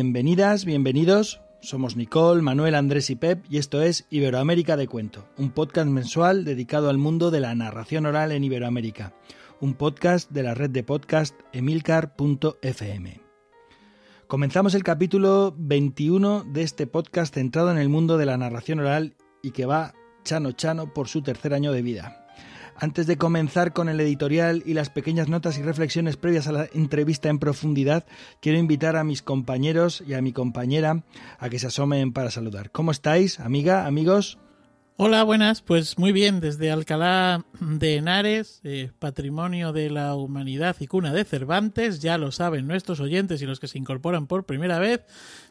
Bienvenidas, bienvenidos. Somos Nicole, Manuel, Andrés y Pep y esto es Iberoamérica de Cuento, un podcast mensual dedicado al mundo de la narración oral en Iberoamérica, un podcast de la red de podcast emilcar.fm. Comenzamos el capítulo 21 de este podcast centrado en el mundo de la narración oral y que va chano chano por su tercer año de vida. Antes de comenzar con el editorial y las pequeñas notas y reflexiones previas a la entrevista en profundidad, quiero invitar a mis compañeros y a mi compañera a que se asomen para saludar. ¿Cómo estáis, amiga, amigos? Hola, buenas. Pues muy bien, desde Alcalá de Henares, eh, patrimonio de la humanidad y cuna de Cervantes, ya lo saben nuestros oyentes y los que se incorporan por primera vez,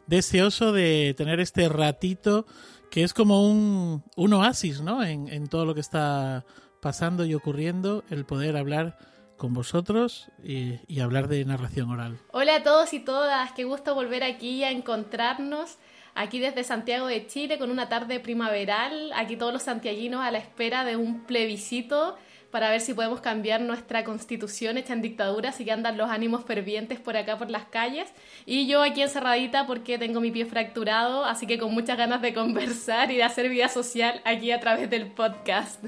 deseoso de tener este ratito que es como un, un oasis, ¿no? En, en todo lo que está pasando y ocurriendo el poder hablar con vosotros y, hablar de narración oral. Hola a todos y todas, qué gusto volver aquí a encontrarnos, aquí desde Santiago de Chile con una tarde primaveral, aquí todos los santiaguinos a la espera de un plebiscito para ver si podemos cambiar nuestra constitución hecha en dictadura, así que andan los ánimos fervientes por acá por las calles. Y yo aquí encerradita porque tengo mi pie fracturado, así que con muchas ganas de conversar y de hacer vida social aquí a través del podcast.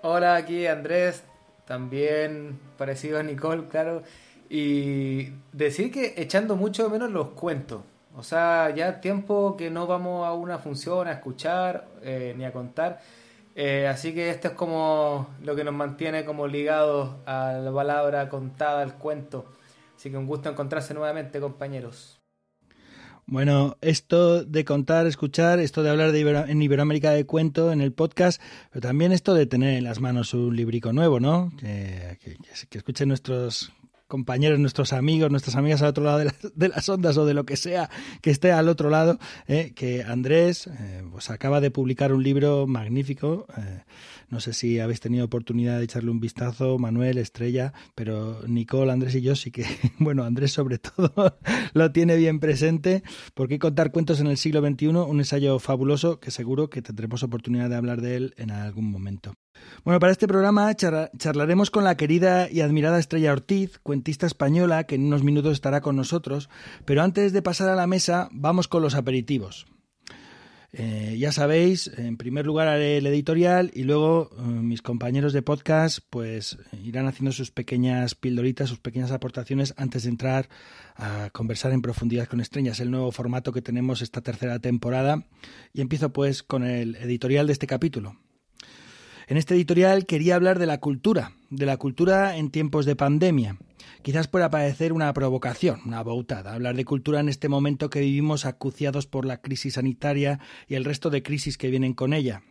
Hola, aquí Andrés, también parecido a Nicole, claro. Y decir que echando mucho menos los cuentos. O sea, ya tiempo que no vamos a una función a escuchar eh, ni a contar. Eh, así que esto es como lo que nos mantiene como ligados a la palabra contada, al cuento. Así que un gusto encontrarse nuevamente, compañeros. Bueno, esto de contar, escuchar, esto de hablar de en Iberoamérica de cuento en el podcast, pero también esto de tener en las manos un librico nuevo, ¿no? Que, que escuchen nuestros compañeros, nuestros amigos, nuestras amigas al otro lado de las, ondas o de lo que sea que esté al otro lado, eh, que Andrés eh, pues acaba de publicar un libro magnífico. Eh, no sé si habéis tenido oportunidad de echarle un vistazo, Manuel, Estrella, pero Nicole, Andrés y yo sí que, bueno, Andrés sobre todo lo tiene bien presente, porque contar cuentos en el siglo XXI, un ensayo fabuloso que seguro que tendremos oportunidad de hablar de él en algún momento. Bueno, para este programa charlaremos con la querida y admirada Estrella Ortiz, española, que en unos minutos estará con nosotros, pero antes de pasar a la mesa, vamos con los aperitivos. Eh, ya sabéis, en primer lugar haré el editorial y luego eh, mis compañeros de podcast pues irán haciendo sus pequeñas pildoritas, sus pequeñas aportaciones antes de entrar a conversar en profundidad con estrellas, el nuevo formato que tenemos esta tercera temporada. Y empiezo pues con el editorial de este capítulo. En este editorial quería hablar de la cultura, de la cultura en tiempos de pandemia. Quizás pueda parecer una provocación, una bautada, hablar de cultura en este momento que vivimos acuciados por la crisis sanitaria y el resto de crisis que vienen con ella.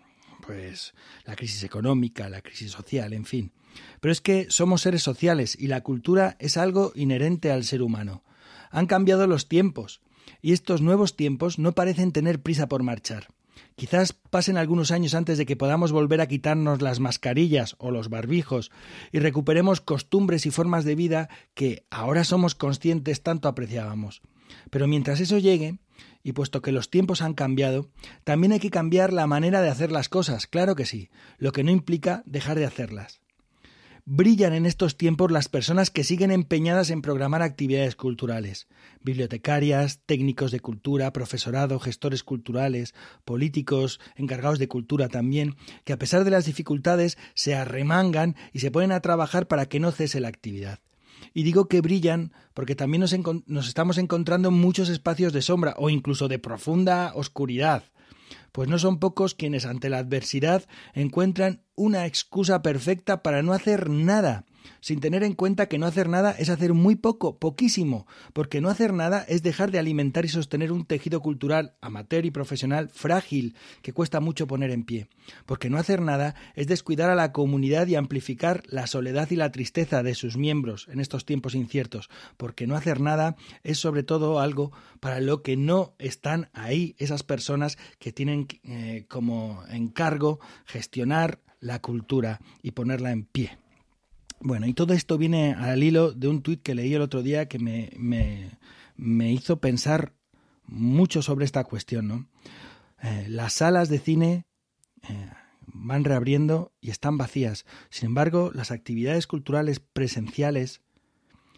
Pues la crisis económica, la crisis social, en fin. Pero es que somos seres sociales y la cultura es algo inherente al ser humano. Han cambiado los tiempos y estos nuevos tiempos no parecen tener prisa por marchar. Quizás pasen algunos años antes de que podamos volver a quitarnos las mascarillas o los barbijos y recuperemos costumbres y formas de vida que ahora somos conscientes tanto apreciábamos. Pero mientras eso llegue, y puesto que los tiempos han cambiado, también hay que cambiar la manera de hacer las cosas, claro que sí, lo que no implica dejar de hacerlas. Brillan en estos tiempos las personas que siguen empeñadas en programar actividades culturales. Bibliotecarias, técnicos de cultura, profesorado, gestores culturales, políticos, encargados de cultura también, que a pesar de las dificultades se arremangan y se ponen a trabajar para que no cese la actividad. Y digo que brillan porque también nos, estamos encontrando en muchos espacios de sombra o incluso de profunda oscuridad pues no son pocos quienes ante la adversidad encuentran una excusa perfecta para no hacer nada, sin tener en cuenta que no hacer nada es hacer muy poco, poquísimo, porque no hacer nada es dejar de alimentar y sostener un tejido cultural amateur y profesional frágil que cuesta mucho poner en pie, porque no hacer nada es descuidar a la comunidad y amplificar la soledad y la tristeza de sus miembros en estos tiempos inciertos, porque no hacer nada es sobre todo algo para lo que no están ahí esas personas que tienen eh, como encargo gestionar la cultura y ponerla en pie. Bueno, y todo esto viene al hilo de un tuit que leí el otro día que me, me, hizo pensar mucho sobre esta cuestión, ¿no? Eh, las salas de cine eh, van reabriendo y están vacías. Sin embargo, las actividades culturales presenciales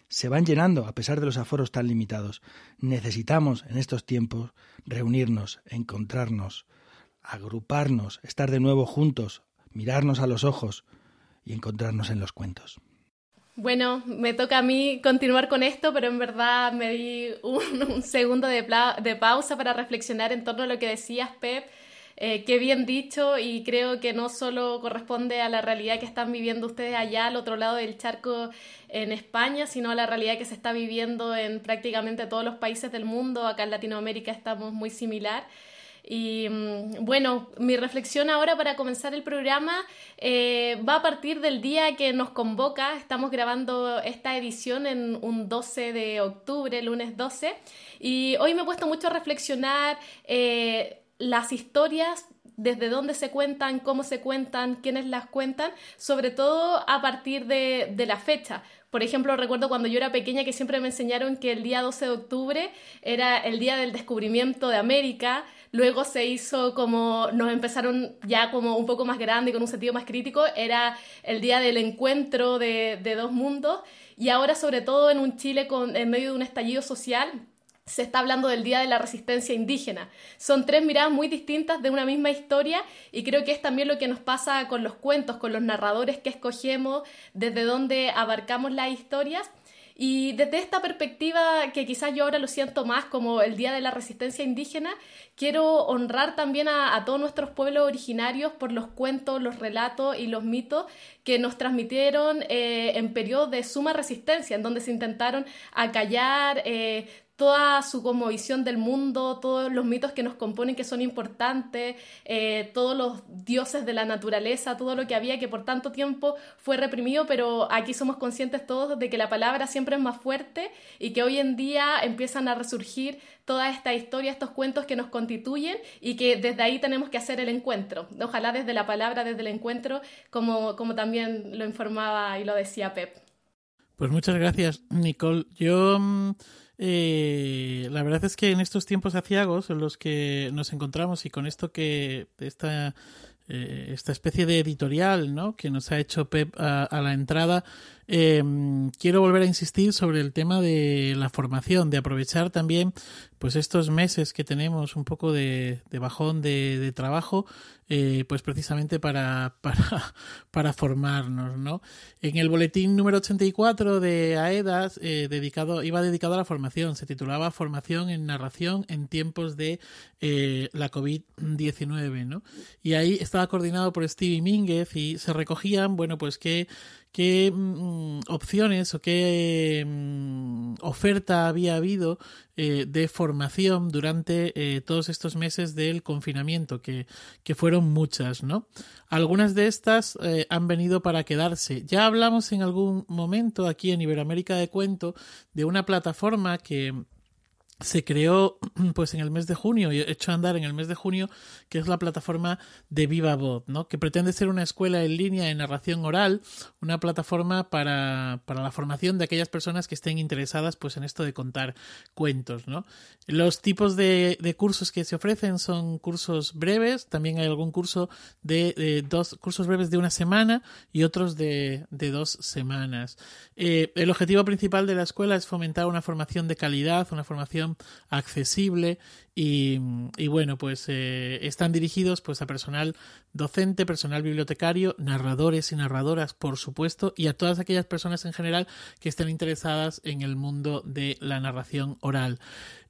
se van llenando a pesar de los aforos tan limitados. Necesitamos en estos tiempos reunirnos, encontrarnos, agruparnos, estar de nuevo juntos, mirarnos a los ojos y encontrarnos en los cuentos. Bueno, me toca a mí continuar con esto, pero en verdad me di un, segundo de, de, pausa para reflexionar en torno a lo que decías, Pep. Eh, qué bien dicho y creo que no solo corresponde a la realidad que están viviendo ustedes allá al otro lado del charco en España, sino a la realidad que se está viviendo en prácticamente todos los países del mundo. Acá en Latinoamérica estamos muy similar. Y mm, bueno, mi reflexión ahora para comenzar el programa eh, va a partir del día que nos convoca. Estamos grabando esta edición en un 12 de octubre, lunes 12. Y hoy me he puesto mucho a reflexionar eh, las historias desde dónde se cuentan, cómo se cuentan, quiénes las cuentan, sobre todo a partir de, de, la fecha. Por ejemplo, recuerdo cuando yo era pequeña que siempre me enseñaron que el día 12 de octubre era el día del descubrimiento de América, luego se hizo como, nos empezaron ya como un poco más grande, con un sentido más crítico, era el día del encuentro de, dos mundos, y ahora sobre todo en un Chile en medio de un estallido social, se está hablando del Día de la Resistencia Indígena. Son tres miradas muy distintas de una misma historia y creo que es también lo que nos pasa con los cuentos, con los narradores que escogemos, desde donde abarcamos las historias. Y desde esta perspectiva, que quizás yo ahora lo siento más como el Día de la Resistencia Indígena, quiero honrar también a, todos nuestros pueblos originarios por los cuentos, los relatos y los mitos que nos transmitieron eh, en periodos de suma resistencia, en donde se intentaron acallar, eh, toda su como visión del mundo, todos los mitos que nos componen que son importantes, eh, todos los dioses de la naturaleza, todo lo que había que por tanto tiempo fue reprimido, pero aquí somos conscientes todos de que la palabra siempre es más fuerte y que hoy en día empiezan a resurgir toda esta historia, estos cuentos que nos constituyen y que desde ahí tenemos que hacer el encuentro. Ojalá desde la palabra, desde el encuentro, como, como también lo informaba y lo decía Pep. Pues muchas gracias, Nicole. Yo mm, eh, la verdad es que en estos tiempos aciagos en los que nos encontramos y con esto que esta, eh, esta especie de editorial ¿no? que nos ha hecho Pep a, a la entrada, eh, quiero volver a insistir sobre el tema de la formación, de aprovechar también pues estos meses que tenemos un poco de, bajón de, trabajo, eh, pues precisamente para, para, para, formarnos, ¿no? En el boletín número 84 de AEDAS eh, dedicado, iba dedicado a la formación, se titulaba Formación en narración en tiempos de eh, la COVID-19, ¿no? Y ahí estaba coordinado por Stevie Mínguez y se recogían, bueno, pues que qué mm, opciones o qué mm, oferta había habido eh, de formación durante eh, todos estos meses del confinamiento, que, que, fueron muchas, ¿no? Algunas de estas eh, han venido para quedarse. Ya hablamos en algún momento aquí en Iberoamérica de Cuento de una plataforma que se creó pues en el mes de junio y hecho andar en el mes de junio que es la plataforma de Viva Voz, ¿no? que pretende ser una escuela en línea de narración oral, una plataforma para, para, la formación de aquellas personas que estén interesadas pues en esto de contar cuentos. ¿no? Los tipos de, de cursos que se ofrecen son cursos breves, también hay algún curso de, dos cursos breves de una semana y otros de, de dos semanas. Eh, el objetivo principal de la escuela es fomentar una formación de calidad, una formación accesible y, bueno, pues eh, están dirigidos pues a personal docente, personal bibliotecario, narradores y narradoras, por supuesto, y a todas aquellas personas en general que estén interesadas en el mundo de la narración oral.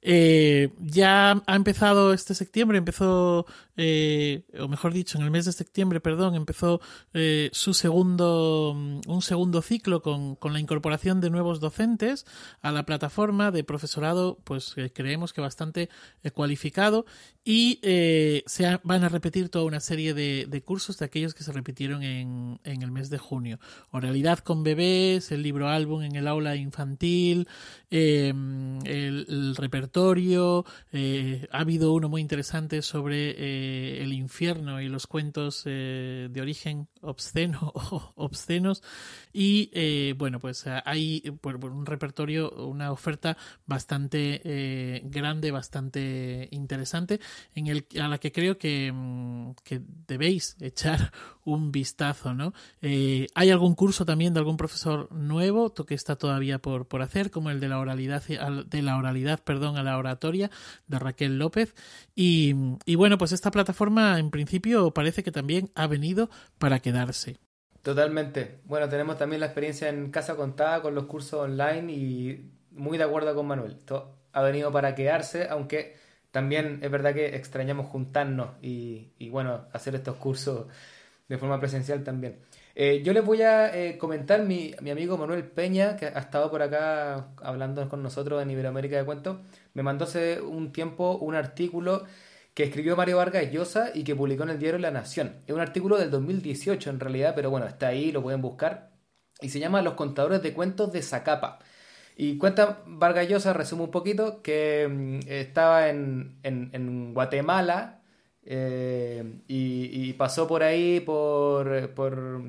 Eh, ya ha empezado este septiembre, empezó, eh, o mejor dicho, en el mes de septiembre, perdón, empezó eh, su segundo, un segundo ciclo con, con, la incorporación de nuevos docentes a la plataforma de profesorado, pues creemos que bastante cualificado y se van a repetir toda una serie de, de, cursos de aquellos que se repitieron en, en el mes de junio. Oralidad con bebés, el libro álbum en el aula infantil, el, el repertorio eh, ha habido uno muy interesante sobre eh, el infierno y los cuentos eh, de origen obsceno o obscenos. Y bueno, pues hay por, un repertorio, una oferta bastante grande, bastante interesante, en el, a la que creo que, que debéis echar un vistazo, ¿no? Eh, ¿Hay algún curso también de algún profesor nuevo que está todavía por, por hacer, como el de la oralidad, de la oralidad, perdón, a la oratoria de Raquel López? Y, y bueno, pues esta plataforma en principio parece que también ha venido para quedarse. Totalmente. Bueno, tenemos también la experiencia en Casa Contada con los cursos online y muy de acuerdo con Manuel. Esto ha venido para quedarse, aunque también es verdad que extrañamos juntarnos y, bueno, hacer estos cursos de forma presencial también. Eh, yo les voy a eh, comentar, mi, mi amigo Manuel Peña, que ha estado por acá hablando con nosotros en Iberoamérica de Cuentos, me mandó hace un tiempo un artículo que escribió Mario Vargas Llosa y que publicó en el diario La Nación. Es un artículo del 2018 en realidad, pero bueno, está ahí, lo pueden buscar. Y se llama Los contadores de cuentos de Zacapa. Y cuenta Vargas Llosa, resume un poquito, que mm, estaba en, en, Guatemala eh, y, pasó por ahí, por, por,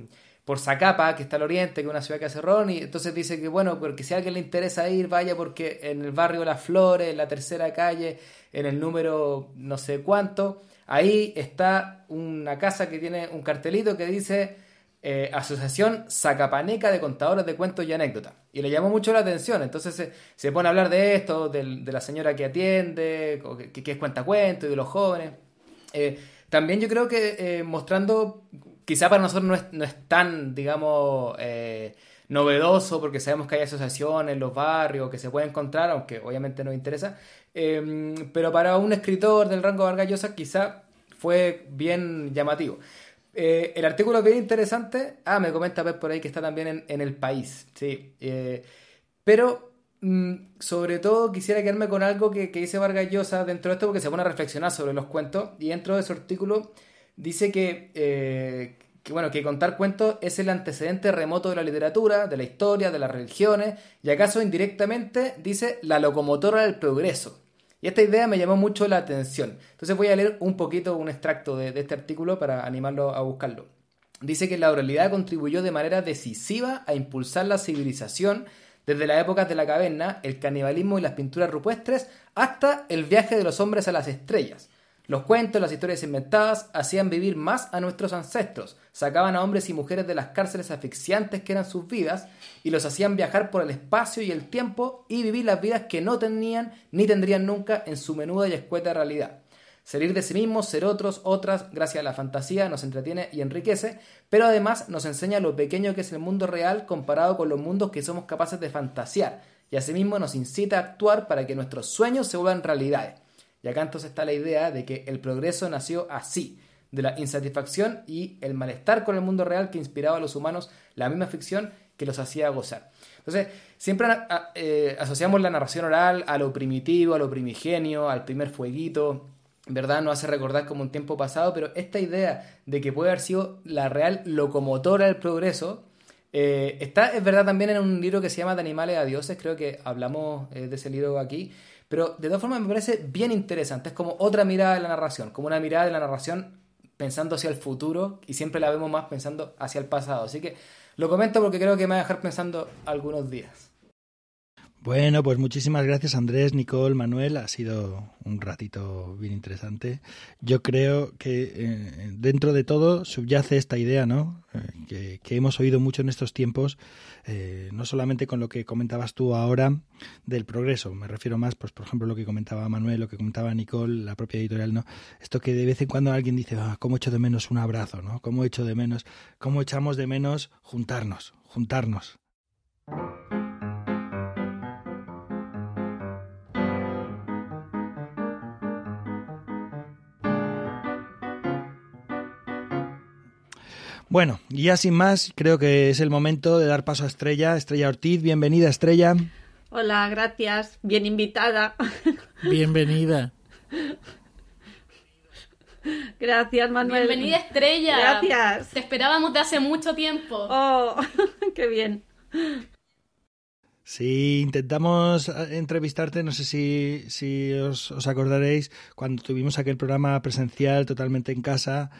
por, Zacapa, que está al oriente, que es una ciudad que hace ron, y entonces dice que bueno, porque si a alguien le interesa ir, vaya porque en el barrio Las Flores, en la tercera calle, en el número no sé cuánto, ahí está una casa que tiene un cartelito que dice eh, Asociación Zacapaneca de Contadores de Cuentos y Anécdotas. Y le llamó mucho la atención, entonces se, pone a hablar de esto, de, la señora que atiende, que, es cuentacuentos y de los jóvenes. Eh, también yo creo que eh, mostrando, quizá para nosotros no es, no es tan, digamos, novedoso, porque sabemos que hay asociaciones los barrios que se puede encontrar, aunque obviamente nos interesa, pero para un escritor del rango Vargallosa quizá fue bien llamativo. Eh, el artículo es bien interesante. Ah, me comenta Pep por ahí que está también en, el país. Sí. Eh, pero, mm, sobre todo, quisiera quedarme con algo que, dice Vargas Llosa dentro de esto, porque se pone a reflexionar sobre los cuentos. Y dentro de ese artículo dice que, eh, que, bueno, que contar cuentos es el antecedente remoto de la literatura, de la historia, de las religiones, y acaso indirectamente dice la locomotora del progreso. Y esta idea me llamó mucho la atención. Entonces voy a leer un poquito, un extracto de, este artículo para animarlo a buscarlo. Dice que la oralidad contribuyó de manera decisiva a impulsar la civilización desde las épocas de la caverna, el canibalismo y las pinturas rupestres, hasta el viaje de los hombres a las estrellas. Los cuentos, las historias inventadas hacían vivir más a nuestros ancestros, sacaban a hombres y mujeres de las cárceles asfixiantes que eran sus vidas y los hacían viajar por el espacio y el tiempo y vivir las vidas que no tenían ni tendrían nunca en su menuda y escueta realidad. Salir de sí mismos, ser otros, otras, gracias a la fantasía, nos entretiene y enriquece, pero además nos enseña lo pequeño que es el mundo real comparado con los mundos que somos capaces de fantasear, y asimismo nos incita a actuar para que nuestros sueños se vuelvan realidades. Y acá entonces está la idea de que el progreso nació así, de la insatisfacción y el malestar con el mundo real que inspiraba a los humanos la misma ficción que los hacía gozar. Entonces, siempre eh, asociamos la narración oral a lo primitivo, a lo primigenio, al primer fueguito, ¿verdad? Nos hace recordar como un tiempo pasado, pero esta idea de que puede haber sido la real locomotora del progreso, eh, está, es verdad, también en un libro que se llama De animales a dioses, creo que hablamos eh, de ese libro aquí, pero de todas formas me parece bien interesante. Es como otra mirada de la narración, como una mirada de la narración pensando hacia el futuro y siempre la vemos más pensando hacia el pasado. Así que lo comento porque creo que me va a dejar pensando algunos días. Bueno, pues muchísimas gracias Andrés, Nicole, Manuel. Ha sido un ratito bien interesante. Yo creo que eh, dentro de todo subyace esta idea, ¿no? Eh, que, hemos oído mucho en estos tiempos, eh, no solamente con lo que comentabas tú ahora del progreso. Me refiero más, pues por ejemplo, lo que comentaba Manuel, lo que comentaba Nicole, la propia editorial, ¿no? Esto que de vez en cuando alguien dice, ah, ¿cómo echo de menos un abrazo, ¿no? ¿Cómo echo de menos, cómo echamos de menos juntarnos, juntarnos? Bueno, y ya sin más, creo que es el momento de dar paso a Estrella. Estrella Ortiz, bienvenida Estrella. Hola, gracias. Bien invitada. Bienvenida. Gracias, Manuel. Bienvenida Estrella. Gracias. Te esperábamos de hace mucho tiempo. Oh, qué bien. Sí, intentamos eh, entrevistarte, no sé si, os, os, acordaréis, cuando tuvimos aquel programa presencial totalmente en casa,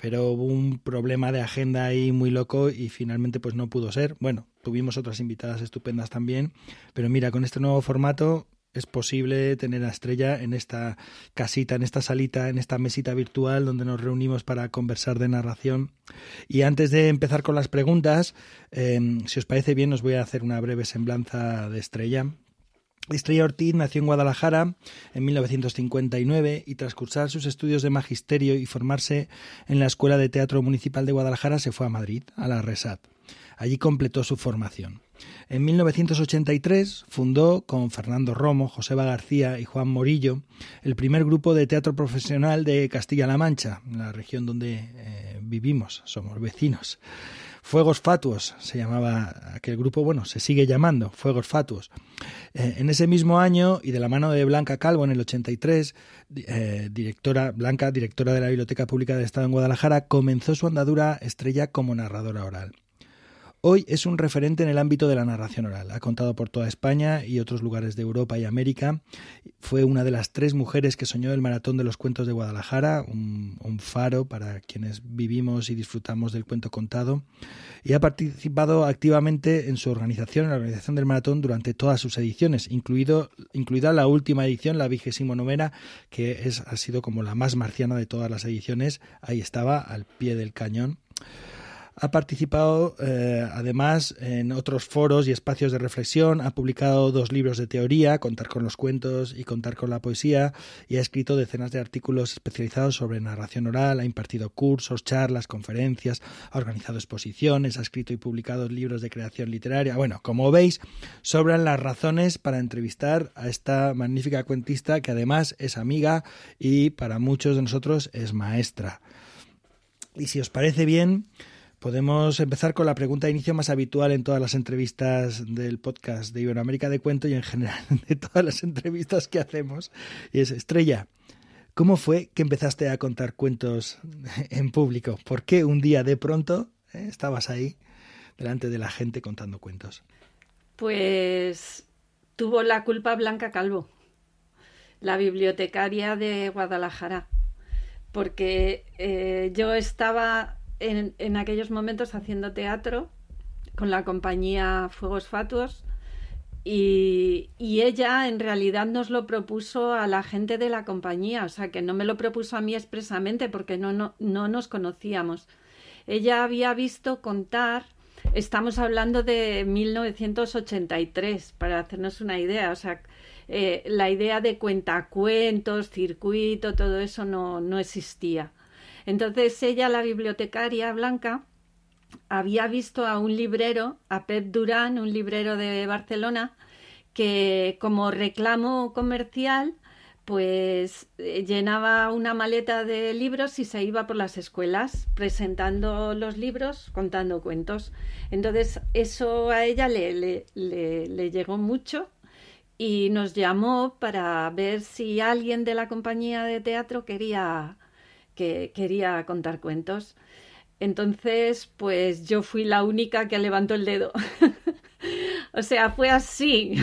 pero hubo un problema de agenda ahí muy loco y finalmente pues no pudo ser. Bueno, tuvimos otras invitadas estupendas también, pero mira, con este nuevo formato es posible tener a Estrella en esta casita, en esta salita, en esta mesita virtual donde nos reunimos para conversar de narración. Y antes de empezar con las preguntas, em, si os parece bien, os voy a hacer una breve semblanza de Estrella. Estrella Ortiz nació en Guadalajara en 1959 y tras cursar sus estudios de magisterio y formarse en la Escuela de Teatro Municipal de Guadalajara se fue a Madrid, a la RESAT. Allí completó su formación. En 1983 fundó con Fernando Romo, Joseba García y Juan Morillo el primer grupo de teatro profesional de Castilla-La Mancha, la región donde eh, vivimos, somos vecinos. Fuegos Fatuos se llamaba aquel grupo, bueno, se sigue llamando Fuegos Fatuos. Eh, en ese mismo año y de la mano de Blanca Calvo en el 83, eh, directora Blanca, directora de la Biblioteca Pública del Estado en Guadalajara, comenzó su andadura estrella como narradora oral. Hoy es un referente en el ámbito de la narración oral. Ha contado por toda España y otros lugares de Europa y América. Fue una de las tres mujeres que soñó el Maratón de los Cuentos de Guadalajara, un, faro para quienes vivimos y disfrutamos del cuento contado. Y ha participado activamente en su organización, en la organización del maratón, durante todas sus ediciones, incluido, incluida la última edición, la vigésimo novena, que es, ha sido como la más marciana de todas las ediciones. Ahí estaba, al pie del cañón. Ha participado eh, además en otros foros y espacios de reflexión, ha publicado dos libros de teoría, Contar con los cuentos y Contar con la poesía, y ha escrito decenas de artículos especializados sobre narración oral, ha impartido cursos, charlas, conferencias, ha organizado exposiciones, ha escrito y publicado libros de creación literaria. Bueno, como veis, sobran las razones para entrevistar a esta magnífica cuentista que además es amiga y para muchos de nosotros es maestra. Y si os parece bien, Podemos empezar con la pregunta de inicio más habitual en todas las entrevistas del podcast de Iberoamérica de Cuento y en general de todas las entrevistas que hacemos. Y es, Estrella, ¿cómo fue que empezaste a contar cuentos en público? ¿Por qué un día de pronto eh, estabas ahí delante de la gente contando cuentos? Pues tuvo la culpa Blanca Calvo, la bibliotecaria de Guadalajara, porque eh, yo estaba en, aquellos momentos haciendo teatro con la compañía Fuegos Fatuos y, ella en realidad nos lo propuso a la gente de la compañía, o sea que no me lo propuso a mí expresamente porque no, no, no nos conocíamos. Ella había visto contar, estamos hablando de 1983, para hacernos una idea, o sea, eh, la idea de cuentacuentos, circuito, todo eso no, no existía. Entonces ella, la bibliotecaria blanca, había visto a un librero, a Pep Durán, un librero de Barcelona, que como reclamo comercial, pues eh, llenaba una maleta de libros y se iba por las escuelas presentando los libros, contando cuentos. Entonces eso a ella le, le, le llegó mucho y nos llamó para ver si alguien de la compañía de teatro quería que quería contar cuentos. Entonces, pues yo fui la única que levantó el dedo. o sea, fue así.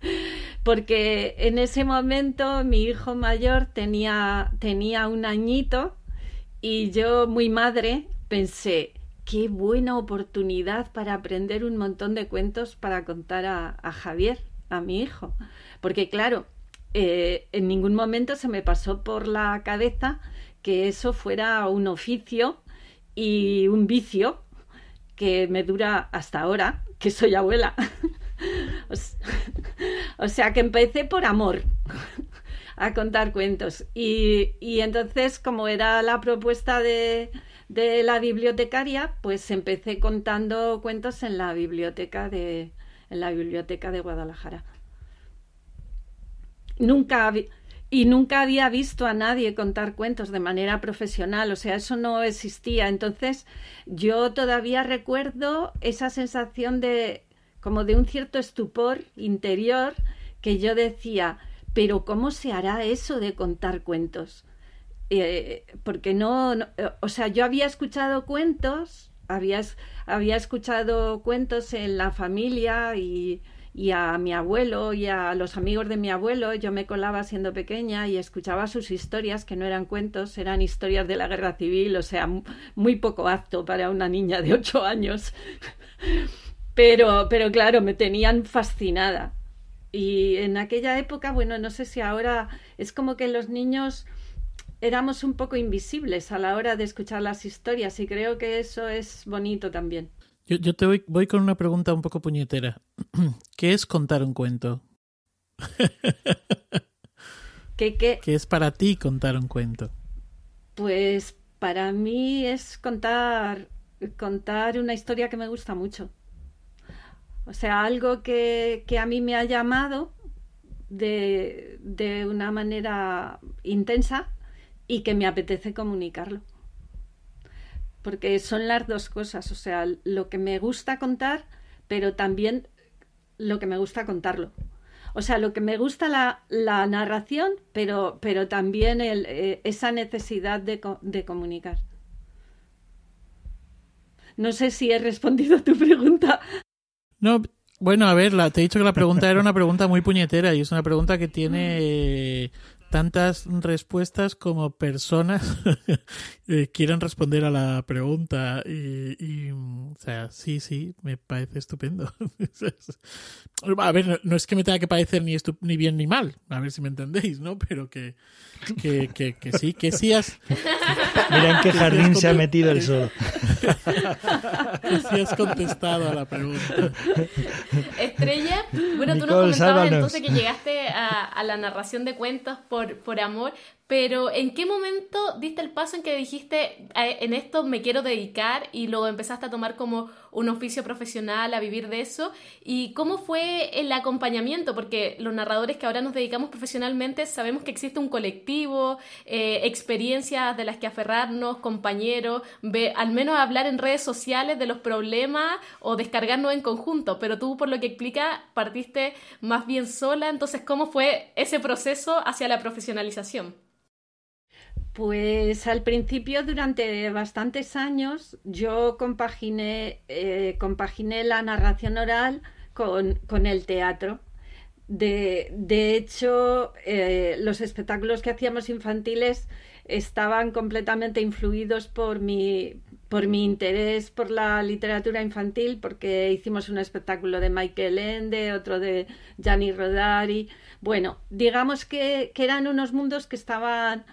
Porque en ese momento mi hijo mayor tenía, tenía un añito y yo, muy madre, pensé, qué buena oportunidad para aprender un montón de cuentos para contar a, Javier, a mi hijo. Porque claro, eh, en ningún momento se me pasó por la cabeza que eso fuera un oficio y un vicio que me dura hasta ahora, que soy abuela. o sea que empecé por amor a contar cuentos. Y, entonces, como era la propuesta de, de, la bibliotecaria, pues empecé contando cuentos en la biblioteca de, en la biblioteca de Guadalajara. Nunca y nunca había visto a nadie contar cuentos de manera profesional, o sea, eso no existía. Entonces, yo todavía recuerdo esa sensación de como de un cierto estupor interior que yo decía, pero ¿cómo se hará eso de contar cuentos? Eh, porque no, no, o sea, yo había escuchado cuentos, había, había escuchado cuentos en la familia y y a mi abuelo y a los amigos de mi abuelo. Yo me colaba siendo pequeña y escuchaba sus historias, que no eran cuentos, eran historias de la guerra civil, o sea, muy poco apto para una niña de ocho años. Pero, pero claro, me tenían fascinada. Y en aquella época, bueno, no sé si ahora es como que los niños éramos un poco invisibles a la hora de escuchar las historias y creo que eso es bonito también. Yo, yo te voy, voy con una pregunta un poco puñetera. ¿Qué es contar un cuento? ¿Qué, qué? ¿Qué es para ti contar un cuento? Pues para mí es contar, contar una historia que me gusta mucho. O sea, algo que, que a mí me ha llamado de, de una manera intensa y que me apetece comunicarlo. Porque son las dos cosas, o sea, lo que me gusta contar, pero también lo que me gusta contarlo. O sea, lo que me gusta la, la narración, pero, pero también el, eh, esa necesidad de, de comunicar. No sé si he respondido a tu pregunta. No, bueno, a ver, la, te he dicho que la pregunta era una pregunta muy puñetera y es una pregunta que tiene tantas respuestas como personas eh, quieran responder a la pregunta. Y, y, o sea, sí, sí, me parece estupendo. a ver, no, no, es que me tenga que parecer ni, ni bien ni mal, a ver si me entendéis, ¿no? Pero que, que, que, que sí, que sí has... Mira en qué jardín se ha metido el sol. que sí has contestado a la pregunta. Estrella, bueno, Nicole, tú nos comentabas sálvanos. entonces que llegaste a, a la narración de cuentos por por, amor, pero ¿en qué momento diste el paso en que dijiste, en esto me quiero dedicar y luego empezaste a tomar como un oficio profesional, a vivir de eso? ¿Y cómo fue el acompañamiento? Porque los narradores que ahora nos dedicamos profesionalmente sabemos que existe un colectivo, eh, experiencias de las que aferrarnos, compañeros, al menos hablar en redes sociales de los problemas o descargarnos en conjunto, pero tú por lo que explica partiste más bien sola, entonces ¿cómo fue ese proceso hacia la profesionalización? Pues al principio, durante bastantes años, yo compaginé, eh, compaginé la narración oral con, con el teatro. De, de hecho, eh, los espectáculos que hacíamos infantiles estaban completamente influidos por mi, por mi interés por la literatura infantil, porque hicimos un espectáculo de Michael Ende, otro de Gianni Rodari. Bueno, digamos que, que eran unos mundos que estaban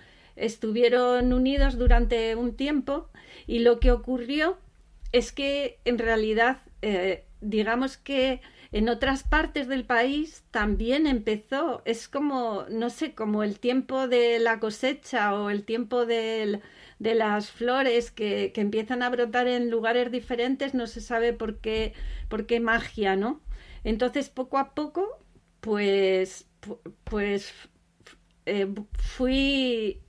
estuvieron unidos durante un tiempo y lo que ocurrió es que en realidad eh, digamos que en otras partes del país también empezó, es como, no sé, como el tiempo de la cosecha o el tiempo de las flores que, que, empiezan a brotar en lugares diferentes, no se sabe por qué, por qué magia, ¿no? Entonces, poco a poco, pues, pues eh, fui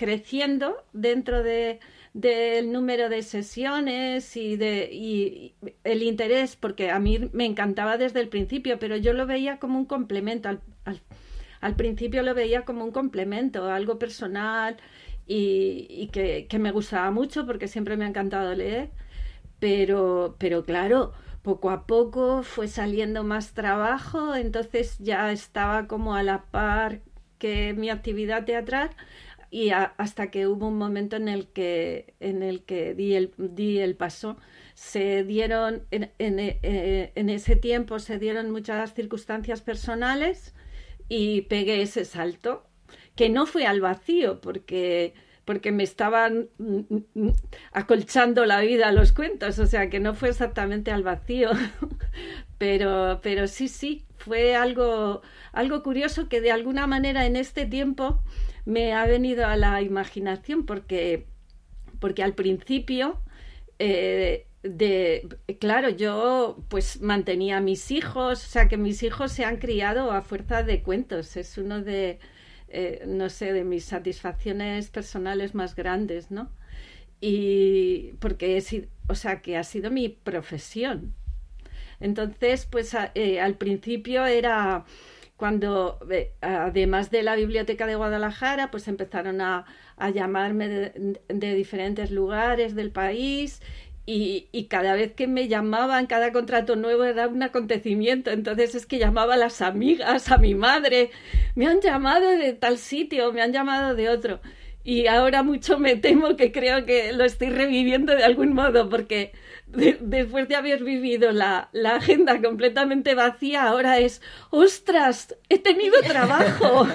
creciendo dentro de, del número de sesiones y, de, el interés, porque a mí me encantaba desde el principio, pero yo lo veía como un complemento. Al, principio lo veía como un complemento, algo personal y, que, me gustaba mucho porque siempre me ha encantado leer. Pero, pero claro, poco a poco fue saliendo más trabajo, entonces ya estaba como a la par que mi actividad teatral y hasta que hubo un momento en el que, en el que di, el, di el paso. Se dieron, en, en, eh, en ese tiempo se dieron muchas circunstancias personales y pegué ese salto, que no fue al vacío, porque porque me estaban acolchando la vida a los cuentos, o sea que no fue exactamente al vacío, pero, pero sí, sí, fue algo, algo curioso que de alguna manera en este tiempo me ha venido a la imaginación porque, porque al principio eh, de claro yo pues mantenía a mis hijos o sea que mis hijos se han criado a fuerza de cuentos. Es uno de eh, no sé de mis satisfacciones personales más grandes no y porque he sido, o sea que ha sido mi profesión. Entonces pues eh, al principio era cuando, además de la Biblioteca de Guadalajara, pues empezaron a, llamarme de, de, diferentes lugares del país y, y, cada vez que me llamaban, cada contrato nuevo era un acontecimiento. Entonces es que llamaba a las amigas, a mi madre, me han llamado de tal sitio, me han llamado de otro. Y ahora mucho me temo que creo que lo estoy reviviendo de algún modo, porque después de haber vivido la, la, agenda completamente vacía, ahora es, ostras, he tenido trabajo.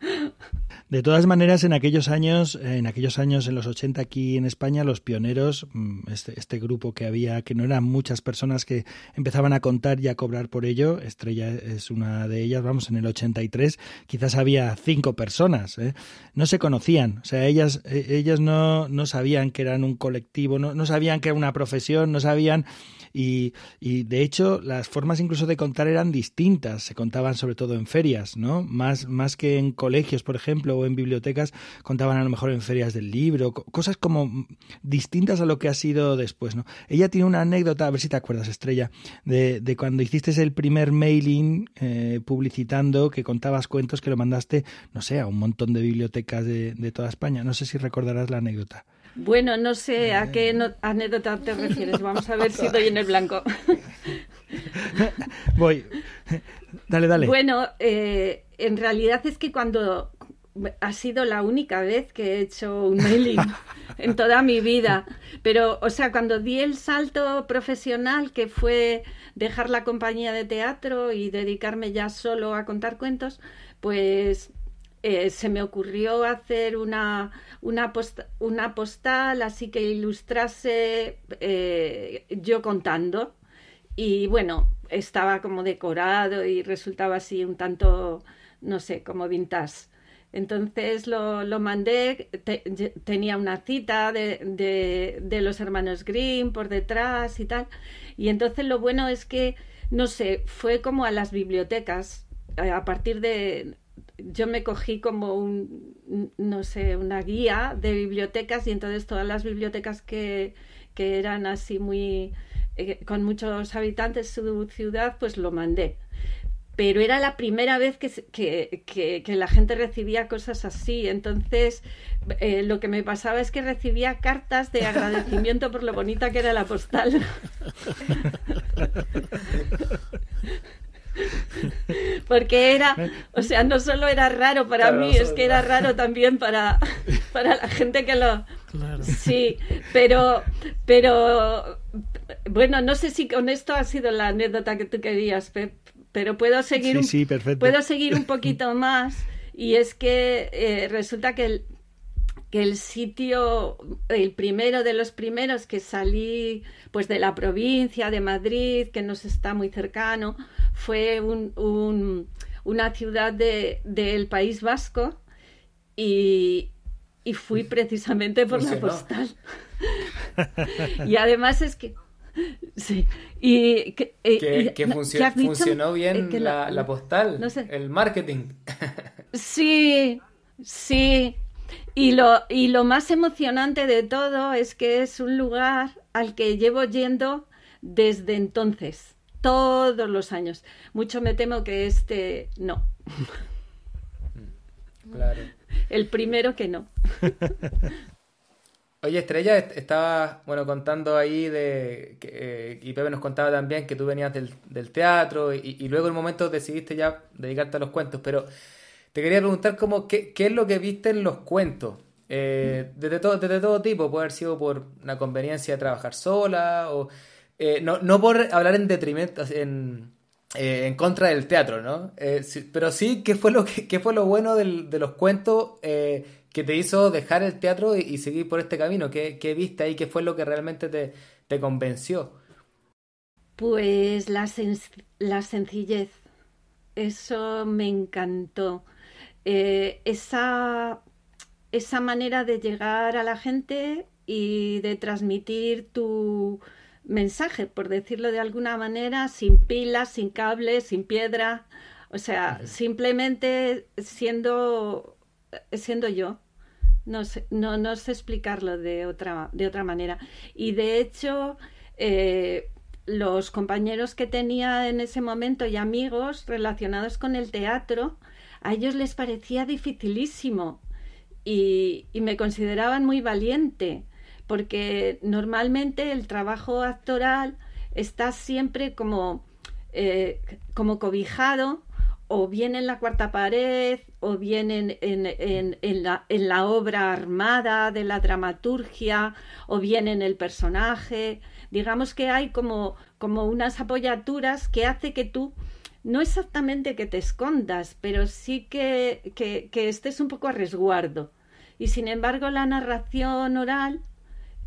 De todas maneras, en aquellos años, en aquellos años, en los 80 aquí en España, los pioneros, mm, este, este, grupo que había, que no eran muchas personas que empezaban a contar y a cobrar por ello, Estrella es una de ellas, vamos, en el 83 quizás había cinco personas, ¿eh? no se conocían, o sea, ellas, e, ellas no, no sabían que eran un colectivo, no, no sabían que era una profesión, no sabían y, y, de hecho las formas incluso de contar eran distintas, se contaban sobre todo en ferias, ¿no? Más, más que en colegios, por ejemplo, o en bibliotecas, contaban a lo mejor en ferias del libro, cosas como distintas a lo que ha sido después, ¿no? Ella tiene una anécdota, a ver si te acuerdas, Estrella, de, de cuando hiciste el primer mailing eh, publicitando que contabas cuentos que lo mandaste, no sé, a un montón de bibliotecas de, de toda España. No sé si recordarás la anécdota. Bueno, no sé a qué anécdota te refieres. Vamos a ver si doy en el blanco. Voy. Dale, dale. Bueno, eh, en realidad es que cuando ha sido la única vez que he hecho un mailing en toda mi vida. Pero, o sea, cuando di el salto profesional, que fue dejar la compañía de teatro y dedicarme ya solo a contar cuentos, pues eh, se me ocurrió hacer una, una, postal así que ilustrase eh, yo contando. Y bueno, estaba como decorado y resultaba así un tanto, no sé, como vintage. Entonces lo, mandé, tenía una cita de, de, de, los hermanos Grimm por detrás y tal. Y entonces lo bueno es que, no sé, fue como a las bibliotecas, a partir de, yo me cogí como un, no sé, una guía de bibliotecas y entonces todas las bibliotecas que, que eran así muy, eh, con muchos habitantes su ciudad, pues lo mandé. Pero era la primera vez que, que, que, la gente recibía cosas así. Entonces, eh, lo que me pasaba es que recibía cartas de agradecimiento por lo bonita que era la postal. Porque era, o sea, no solo era raro para mí, es que era raro también para, para la gente que lo... Sí, pero, pero, bueno, no sé si con esto ha sido la anécdota que tú querías, pero puedo seguir, un, puedo seguir un poquito más. Y es que eh, resulta que el, que el sitio, el primero de los primeros que salí pues de la provincia de Madrid, que nos está muy cercano, fue un, una ciudad del de, País Vasco y, y fui precisamente por la postal. y además es que... Sí, y que, eh, funcionó bien eh, la, la, postal, el marketing. sí, sí, y lo, y lo más emocionante de todo es que es un lugar al que llevo yendo desde entonces, todos los años. Mucho me temo que este no. Claro. El primero que no. Oye, Estrella, estaba bueno contando ahí de que, eh, y Pepe nos contaba también que tú venías del, teatro y, y, luego en el momento decidiste ya dedicarte a los cuentos, pero te quería preguntar cómo, qué, qué es lo que viste en los cuentos. Eh, desde, todo, desde todo tipo, puede haber sido por una conveniencia de trabajar sola, o eh, no, no por hablar en detrimento, en, eh, en contra del teatro, ¿no? pero sí, ¿qué fue lo, que, qué fue lo bueno del, de los cuentos que te hizo dejar el teatro y, seguir por este camino? ¿Qué, ¿Qué, viste ahí? ¿Qué fue lo que realmente te, te convenció? Pues la, la sencillez. Eso me encantó. Eh, esa, esa manera de llegar a la gente y de transmitir tu mensaje, por decirlo de alguna manera, sin pilas, sin cables, sin piedra, o sea, simplemente siendo, siendo yo. No sé, no, no sé explicarlo de otra, de otra manera. Y de hecho, eh, los compañeros que tenía en ese momento y amigos relacionados con el teatro, a ellos les parecía dificilísimo y, me consideraban muy valiente, porque normalmente el trabajo actoral está siempre como, eh, como cobijado o bien en la cuarta pared, o bien en, en, la, en, la, obra armada de la dramaturgia, o bien en el personaje. Digamos que hay como, como unas apoyaturas que hace que tú, no exactamente que te escondas, pero sí que, que, estés un poco a resguardo. Y sin embargo la narración oral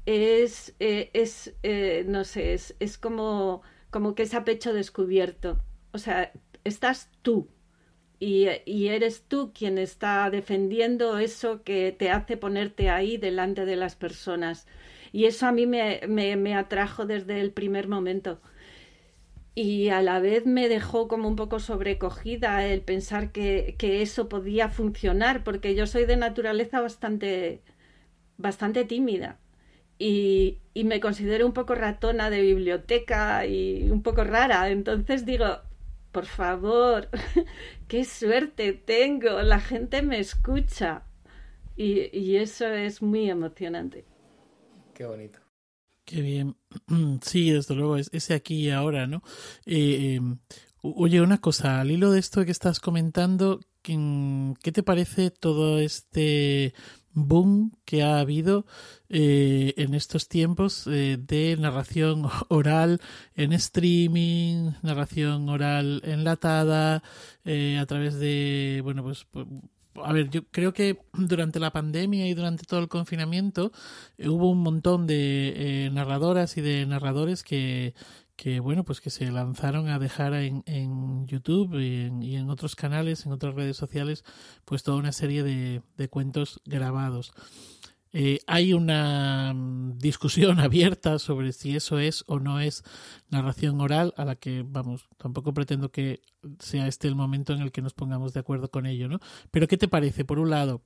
es, eh, es eh, no sé, es, es como, como que es a pecho descubierto. O sea, estás tú y, eres tú quien está defendiendo eso que te hace ponerte ahí delante de las personas. Y eso a mí me, me, atrajo desde el primer momento. Y a la vez me dejó como un poco sobrecogida el pensar que, que eso podía funcionar, porque yo soy de naturaleza bastante, bastante tímida. Y, y, me considero un poco ratona de biblioteca y un poco rara. Entonces digo, por favor, qué suerte tengo, la gente me escucha. Y, eso es muy emocionante. Qué bonito. Qué bien. Sí, desde luego, es ese aquí y ahora, ¿no? Eh, em, oye, una cosa, al hilo de esto que estás comentando, ¿qué te parece todo este boom que ha habido eh, en estos tiempos eh, de narración oral en streaming, narración oral enlatada, eh, a través de, bueno, pues a ver, yo creo que durante la pandemia y durante todo el confinamiento hubo un montón de narradoras y de narradores que, que bueno pues que se lanzaron a dejar en, en YouTube y en, y en, otros canales en otras redes sociales pues toda una serie de, de cuentos grabados eh, hay una mm, discusión abierta sobre si eso es o no es narración oral a la que vamos tampoco pretendo que sea este el momento en el que nos pongamos de acuerdo con ello no pero qué te parece por un lado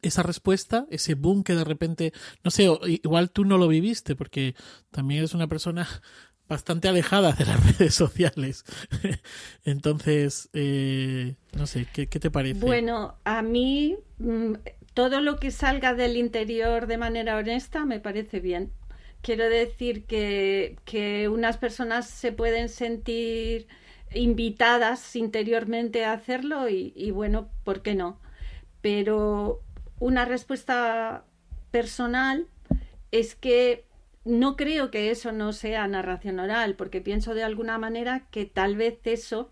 esa respuesta, ese boom que de repente, no sé, igual tú no lo viviste porque también eres una persona bastante alejada de las redes sociales. Entonces, eh, no sé, ¿qué, te parece? Bueno, a mí mm, todo lo que salga del interior de manera honesta me parece bien. Quiero decir que, que unas personas se pueden sentir invitadas interiormente a hacerlo y, y bueno, ¿por qué no? Pero una respuesta personal es que no creo que eso no sea narración oral, porque pienso de alguna manera que tal vez eso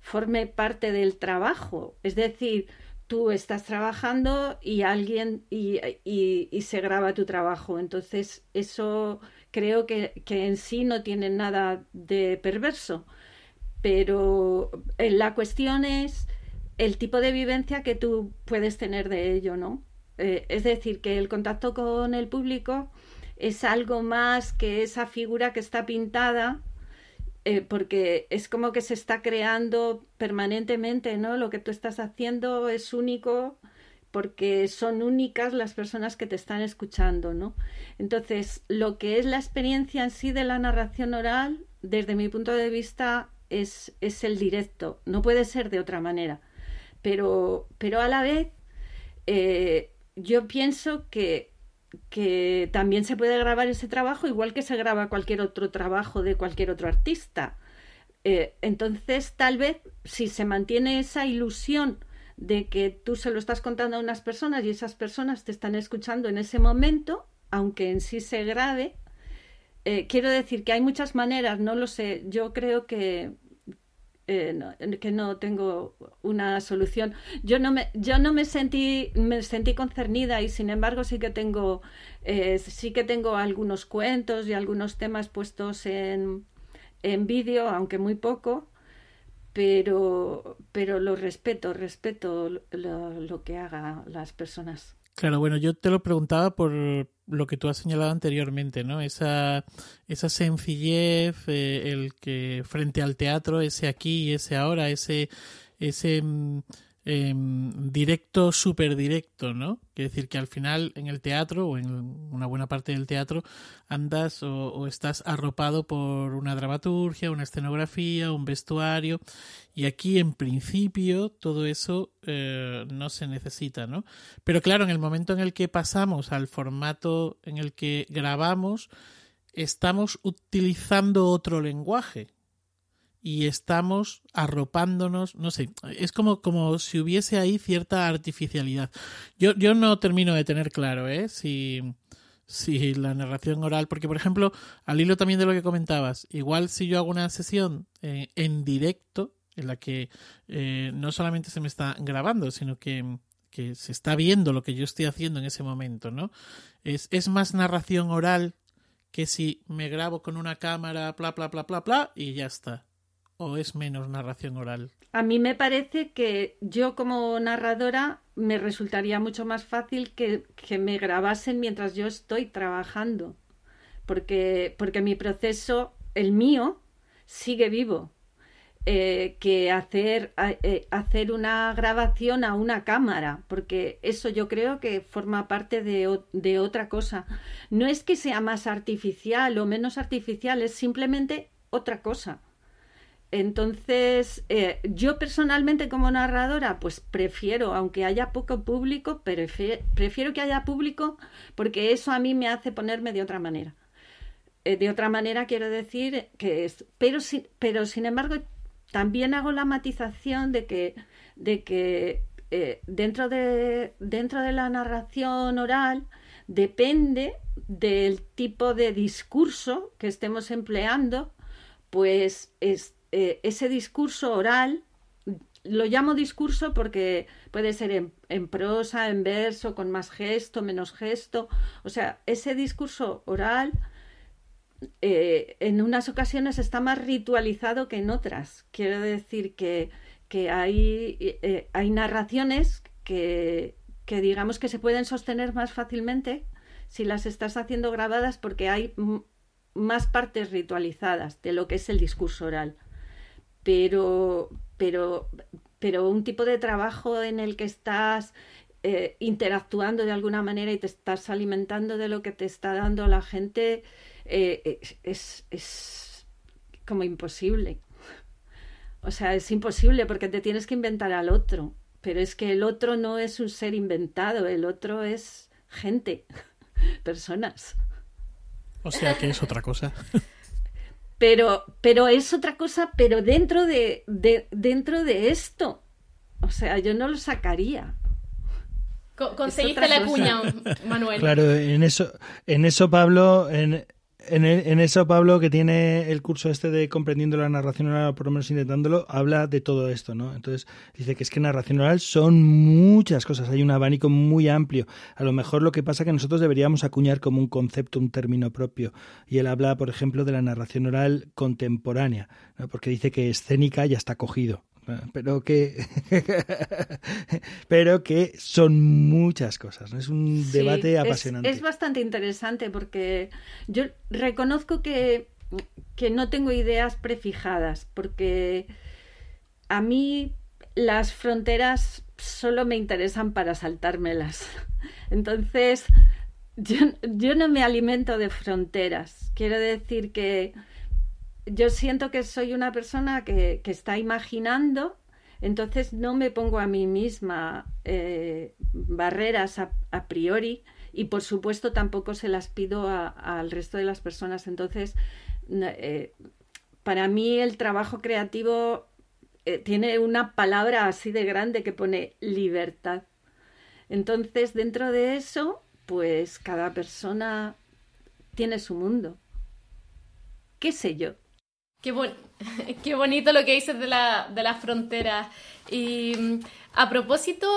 forme parte del trabajo. Es decir, tú estás trabajando y alguien y, y, se graba tu trabajo. Entonces, eso creo que, que, en sí no tiene nada de perverso. Pero eh, la cuestión es el tipo de vivencia que tú puedes tener de ello, ¿no? Eh, es decir, que el contacto con el público es algo más que esa figura que está pintada, eh, porque es como que se está creando permanentemente, ¿no? Lo que tú estás haciendo es único porque son únicas las personas que te están escuchando, ¿no? Entonces, lo que es la experiencia en sí de la narración oral, desde mi punto de vista, es, es el directo, no puede ser de otra manera. Pero, pero a la vez, eh, yo pienso que que también se puede grabar ese trabajo igual que se graba cualquier otro trabajo de cualquier otro artista. Eh, entonces, tal vez si se mantiene esa ilusión de que tú se lo estás contando a unas personas y esas personas te están escuchando en ese momento, aunque en sí se grabe, eh, quiero decir que hay muchas maneras, no lo sé, yo creo que eh, que no tengo una solución. Yo no me, yo no me sentí, me sentí concernida y sin embargo sí que tengo, eh, sí que tengo algunos cuentos y algunos temas puestos en, en vídeo, aunque muy poco, pero, pero lo respeto, respeto lo, lo que hagan las personas. Claro, bueno, yo te lo preguntaba por lo que tú has señalado anteriormente, ¿no? Esa, esa sencillez, eh, el que frente al teatro, ese aquí y ese ahora, ese, ese Em, directo, súper directo, ¿no? Quiere decir que al final en el teatro o en una buena parte del teatro andas o, estás arropado por una dramaturgia, una escenografía, un vestuario y aquí en principio todo eso eh, no se necesita, ¿no? Pero claro, en el momento en el que pasamos al formato en el que grabamos, estamos utilizando otro lenguaje y estamos arropándonos, no sé, es como, como si hubiese ahí cierta artificialidad. Yo, yo no termino de tener claro, ¿eh? Si, si la narración oral, porque por ejemplo, al hilo también de lo que comentabas, igual si yo hago una sesión eh, en directo, en la que eh, no solamente se me está grabando, sino que, que, se está viendo lo que yo estoy haciendo en ese momento, ¿no? Es, es más narración oral que si me grabo con una cámara, bla, bla, bla, bla, bla, y ya está o es menos narración oral? A mí me parece que yo como narradora me resultaría mucho más fácil que, que me grabasen mientras yo estoy trabajando, porque, porque mi proceso, el mío, sigue vivo. Eh, que hacer, eh, hacer una grabación a una cámara, porque eso yo creo que forma parte de, de, otra cosa. No es que sea más artificial o menos artificial, es simplemente otra cosa. Entonces, eh, yo personalmente como narradora, pues prefiero, aunque haya poco público, prefiero, que haya público porque eso a mí me hace ponerme de otra manera. Eh, de otra manera quiero decir que es, pero, pero sin embargo también hago la matización de que, de que eh, dentro, de, dentro de la narración oral depende del tipo de discurso que estemos empleando, pues es, eh, ese discurso oral, lo llamo discurso porque puede ser en, prosa, en verso, con más gesto, menos gesto, o sea, ese discurso oral eh, en unas ocasiones está más ritualizado que en otras. Quiero decir que, hay, eh, hay narraciones que, que digamos que se pueden sostener más fácilmente si las estás haciendo grabadas porque hay más partes ritualizadas de lo que es el discurso oral pero, pero, pero un tipo de trabajo en el que estás eh, interactuando de alguna manera y te estás alimentando de lo que te está dando la gente, eh, es, es como imposible. O sea, es imposible porque te tienes que inventar al otro. Pero es que el otro no es un ser inventado, el otro es gente, personas. O sea que es otra cosa. pero, pero es otra cosa, pero dentro de, de, dentro de esto. O sea, yo no lo sacaría. conseguiste la cuña, Manuel. Claro, en eso, en eso Pablo, en, en, eso, Pablo, que tiene el curso este de comprendiendo la narración oral, por lo menos intentándolo, habla de todo esto, ¿no? Entonces, dice que es que narración oral son muchas cosas, hay un abanico muy amplio. A lo mejor lo que pasa es que nosotros deberíamos acuñar como un concepto, un término propio. Y él habla, por ejemplo, de la narración oral contemporánea, porque dice que escénica ya está cogido pero que pero que son muchas cosas es un debate apasionante. es, bastante interesante porque yo reconozco que, que no tengo ideas prefijadas porque a mí las fronteras solo me interesan para saltármelas. Entonces yo, yo no me alimento de fronteras. Quiero decir que yo siento que soy una persona que, está imaginando, entonces no me pongo a mí misma eh, barreras a, priori y por supuesto tampoco se las pido al resto de las personas. Entonces, eh, para mí el trabajo creativo eh, tiene una palabra así de grande que pone libertad. Entonces, dentro de eso, pues cada persona tiene su mundo. ¿Qué sé yo? Qué, qué bonito lo que dices de la, de las fronteras. Y mm, a propósito,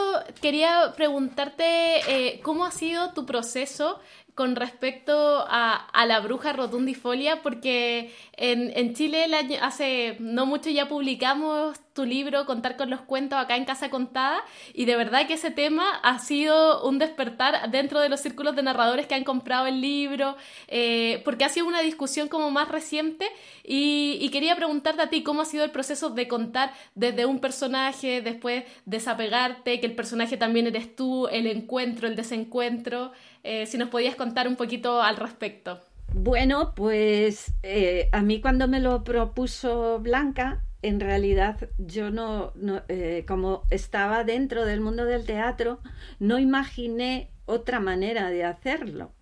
quería preguntarte eh, cómo ha sido tu proceso con respecto a, la bruja rotundifolia, porque en, en Chile hace no mucho ya publicamos tu libro Contar con los cuentos acá en Casa Contada y de verdad que ese tema ha sido un despertar dentro de los círculos de narradores que han comprado el libro, eh, porque ha sido una discusión como más reciente y, quería preguntarte a ti cómo ha sido el proceso de contar desde un personaje, después desapegarte, que el personaje también eres tú, el encuentro, el desencuentro. Eh, si nos podías contar un poquito al respecto. Bueno, pues eh, a mí cuando me lo propuso Blanca, en realidad yo no, eh, como estaba dentro del mundo del teatro, no imaginé otra manera de hacerlo.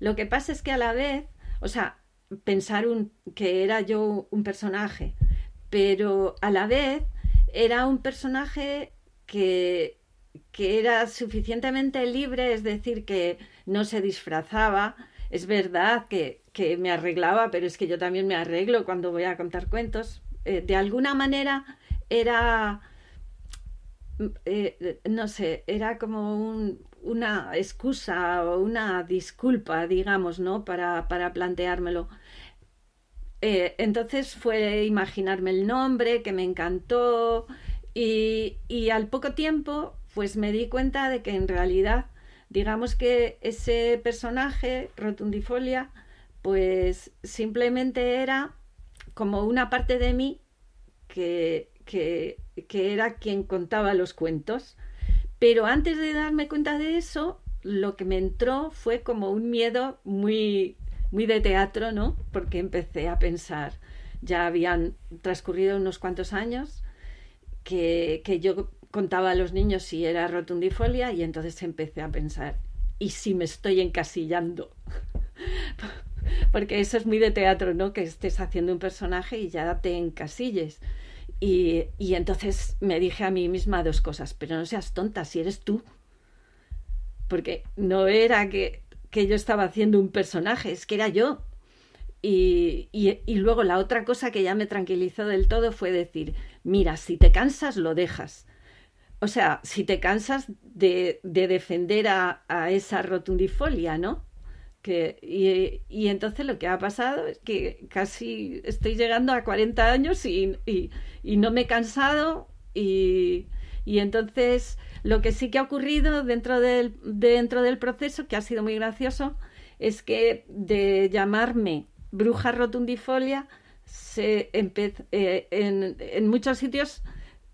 Lo que pasa es que a la vez, o sea, pensar que era yo un personaje, pero a la vez era un personaje que, que era suficientemente libre, es decir, que no se disfrazaba. Es verdad que, que me arreglaba, pero es que yo también me arreglo cuando voy a contar cuentos. Eh, de alguna manera era, eh, no sé, era como un, una excusa o una disculpa, digamos, ¿no? Para, para planteármelo. Eh, entonces fue imaginarme el nombre, que me encantó, y, y al poco tiempo, pues me di cuenta de que en realidad, digamos que ese personaje, Rotundifolia, pues simplemente era como una parte de mí que, que, que era quien contaba los cuentos. Pero antes de darme cuenta de eso, lo que me entró fue como un miedo muy, muy de teatro, ¿no? Porque empecé a pensar, ya habían transcurrido unos cuantos años, que, que yo contaba a los niños si era rotundifolia y entonces empecé a pensar, ¿y si me estoy encasillando? Porque eso es muy de teatro, ¿no? Que estés haciendo un personaje y ya te encasilles. Y, y entonces me dije a mí misma dos cosas, pero no seas tonta, si eres tú. Porque no era que, que yo estaba haciendo un personaje, es que era yo. Y, y, luego la otra cosa que ya me tranquilizó del todo fue decir, mira, si te cansas, lo dejas. O sea, si te cansas de, de defender a, a, esa rotundifolia, ¿no? Que, y, y, entonces lo que ha pasado es que casi estoy llegando a 40 años y, no me he cansado y, entonces lo que sí que ha ocurrido dentro del, dentro del proceso, que ha sido muy gracioso, es que de llamarme bruja rotundifolia, se eh, en, en, muchos sitios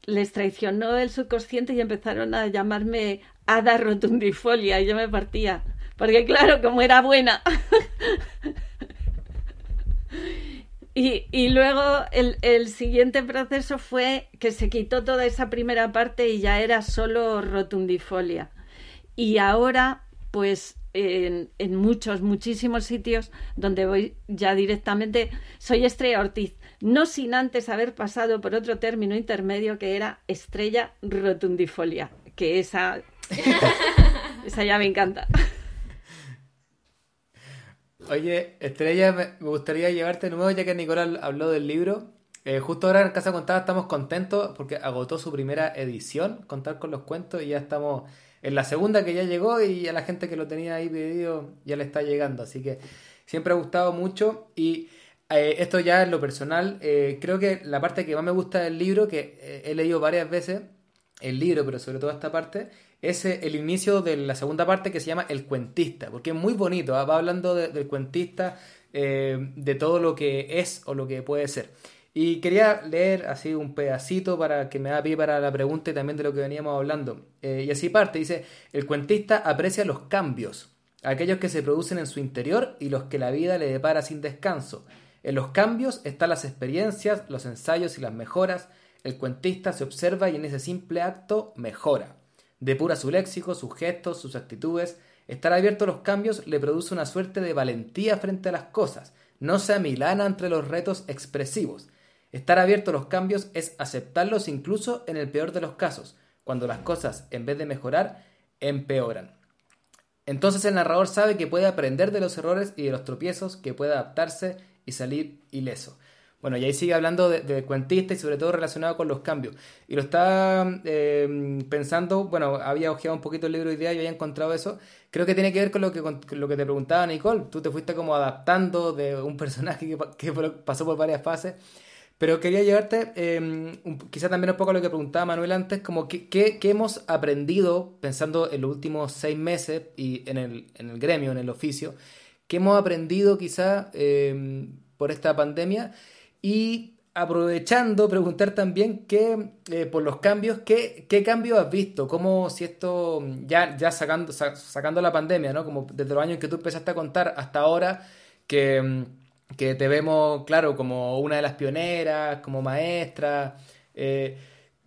les traicionó el subconsciente y empezaron a llamarme hada rotundifolia y yo me partía. Porque claro, como era buena. y, luego el, el, siguiente proceso fue que se quitó toda esa primera parte y ya era solo rotundifolia. Y ahora, pues en, en, muchos, muchísimos sitios donde voy ya directamente, soy Estrella Ortiz, no sin antes haber pasado por otro término intermedio que era Estrella Rotundifolia, que esa, esa ya me encanta. Oye, Estrella, me gustaría llevarte de nuevo, ya que Nicolás habló del libro. Eh, justo ahora en Casa Contada estamos contentos porque agotó su primera edición, Contar con los Cuentos, y ya estamos en la segunda que ya llegó y a la gente que lo tenía ahí pedido ya le está llegando. Así que siempre ha gustado mucho y eh, esto ya en lo personal, eh, creo que la parte que más me gusta del libro, que he leído varias veces, el libro, pero sobre todo esta parte, es el inicio de la segunda parte que se llama El cuentista, porque es muy bonito, ¿ah? va hablando de, del cuentista, de todo lo que es o lo que puede ser. Y quería leer así un pedacito para que me da pie para la pregunta y también de lo que veníamos hablando. Eh, y así parte, dice, el cuentista aprecia los cambios, aquellos que se producen en su interior y los que la vida le depara sin descanso. En los cambios están las experiencias, los ensayos y las mejoras. El cuentista se observa y en ese simple acto mejora. Depura su léxico, sus gestos, sus actitudes. Estar abierto a los cambios le produce una suerte de valentía frente a las cosas. No se amilana entre los retos expresivos Estar abierto a los cambios es aceptarlos incluso en el peor de los casos, cuando las cosas, en vez de mejorar, empeoran. Entonces el narrador sabe que puede aprender de los errores y de los tropiezos, que puede adaptarse y salir ileso. Bueno, y ahí sigue hablando de, de cuentista y sobre todo relacionado con los cambios. Y lo está eh, pensando, bueno, había ojeado un poquito el libro de idea y había encontrado eso. Creo que tiene que ver con lo que, lo que te preguntaba Nicole. Tú te fuiste como adaptando de un personaje que, que pasó por varias fases. Pero quería llevarte eh, quizá también un poco a lo que preguntaba Manuel antes, como qué que, hemos aprendido pensando en los últimos seis meses y en el, en el gremio, en el oficio, qué hemos aprendido quizá eh, por esta pandemia y aprovechando preguntar también qué, eh, por los cambios, qué, qué cambios has visto, cómo si esto, ya, ya sacando, sacando la pandemia, ¿no? Como desde los años que tú empezaste a contar hasta ahora, que que te vemos, claro, como una de las pioneras, como maestra. Eh,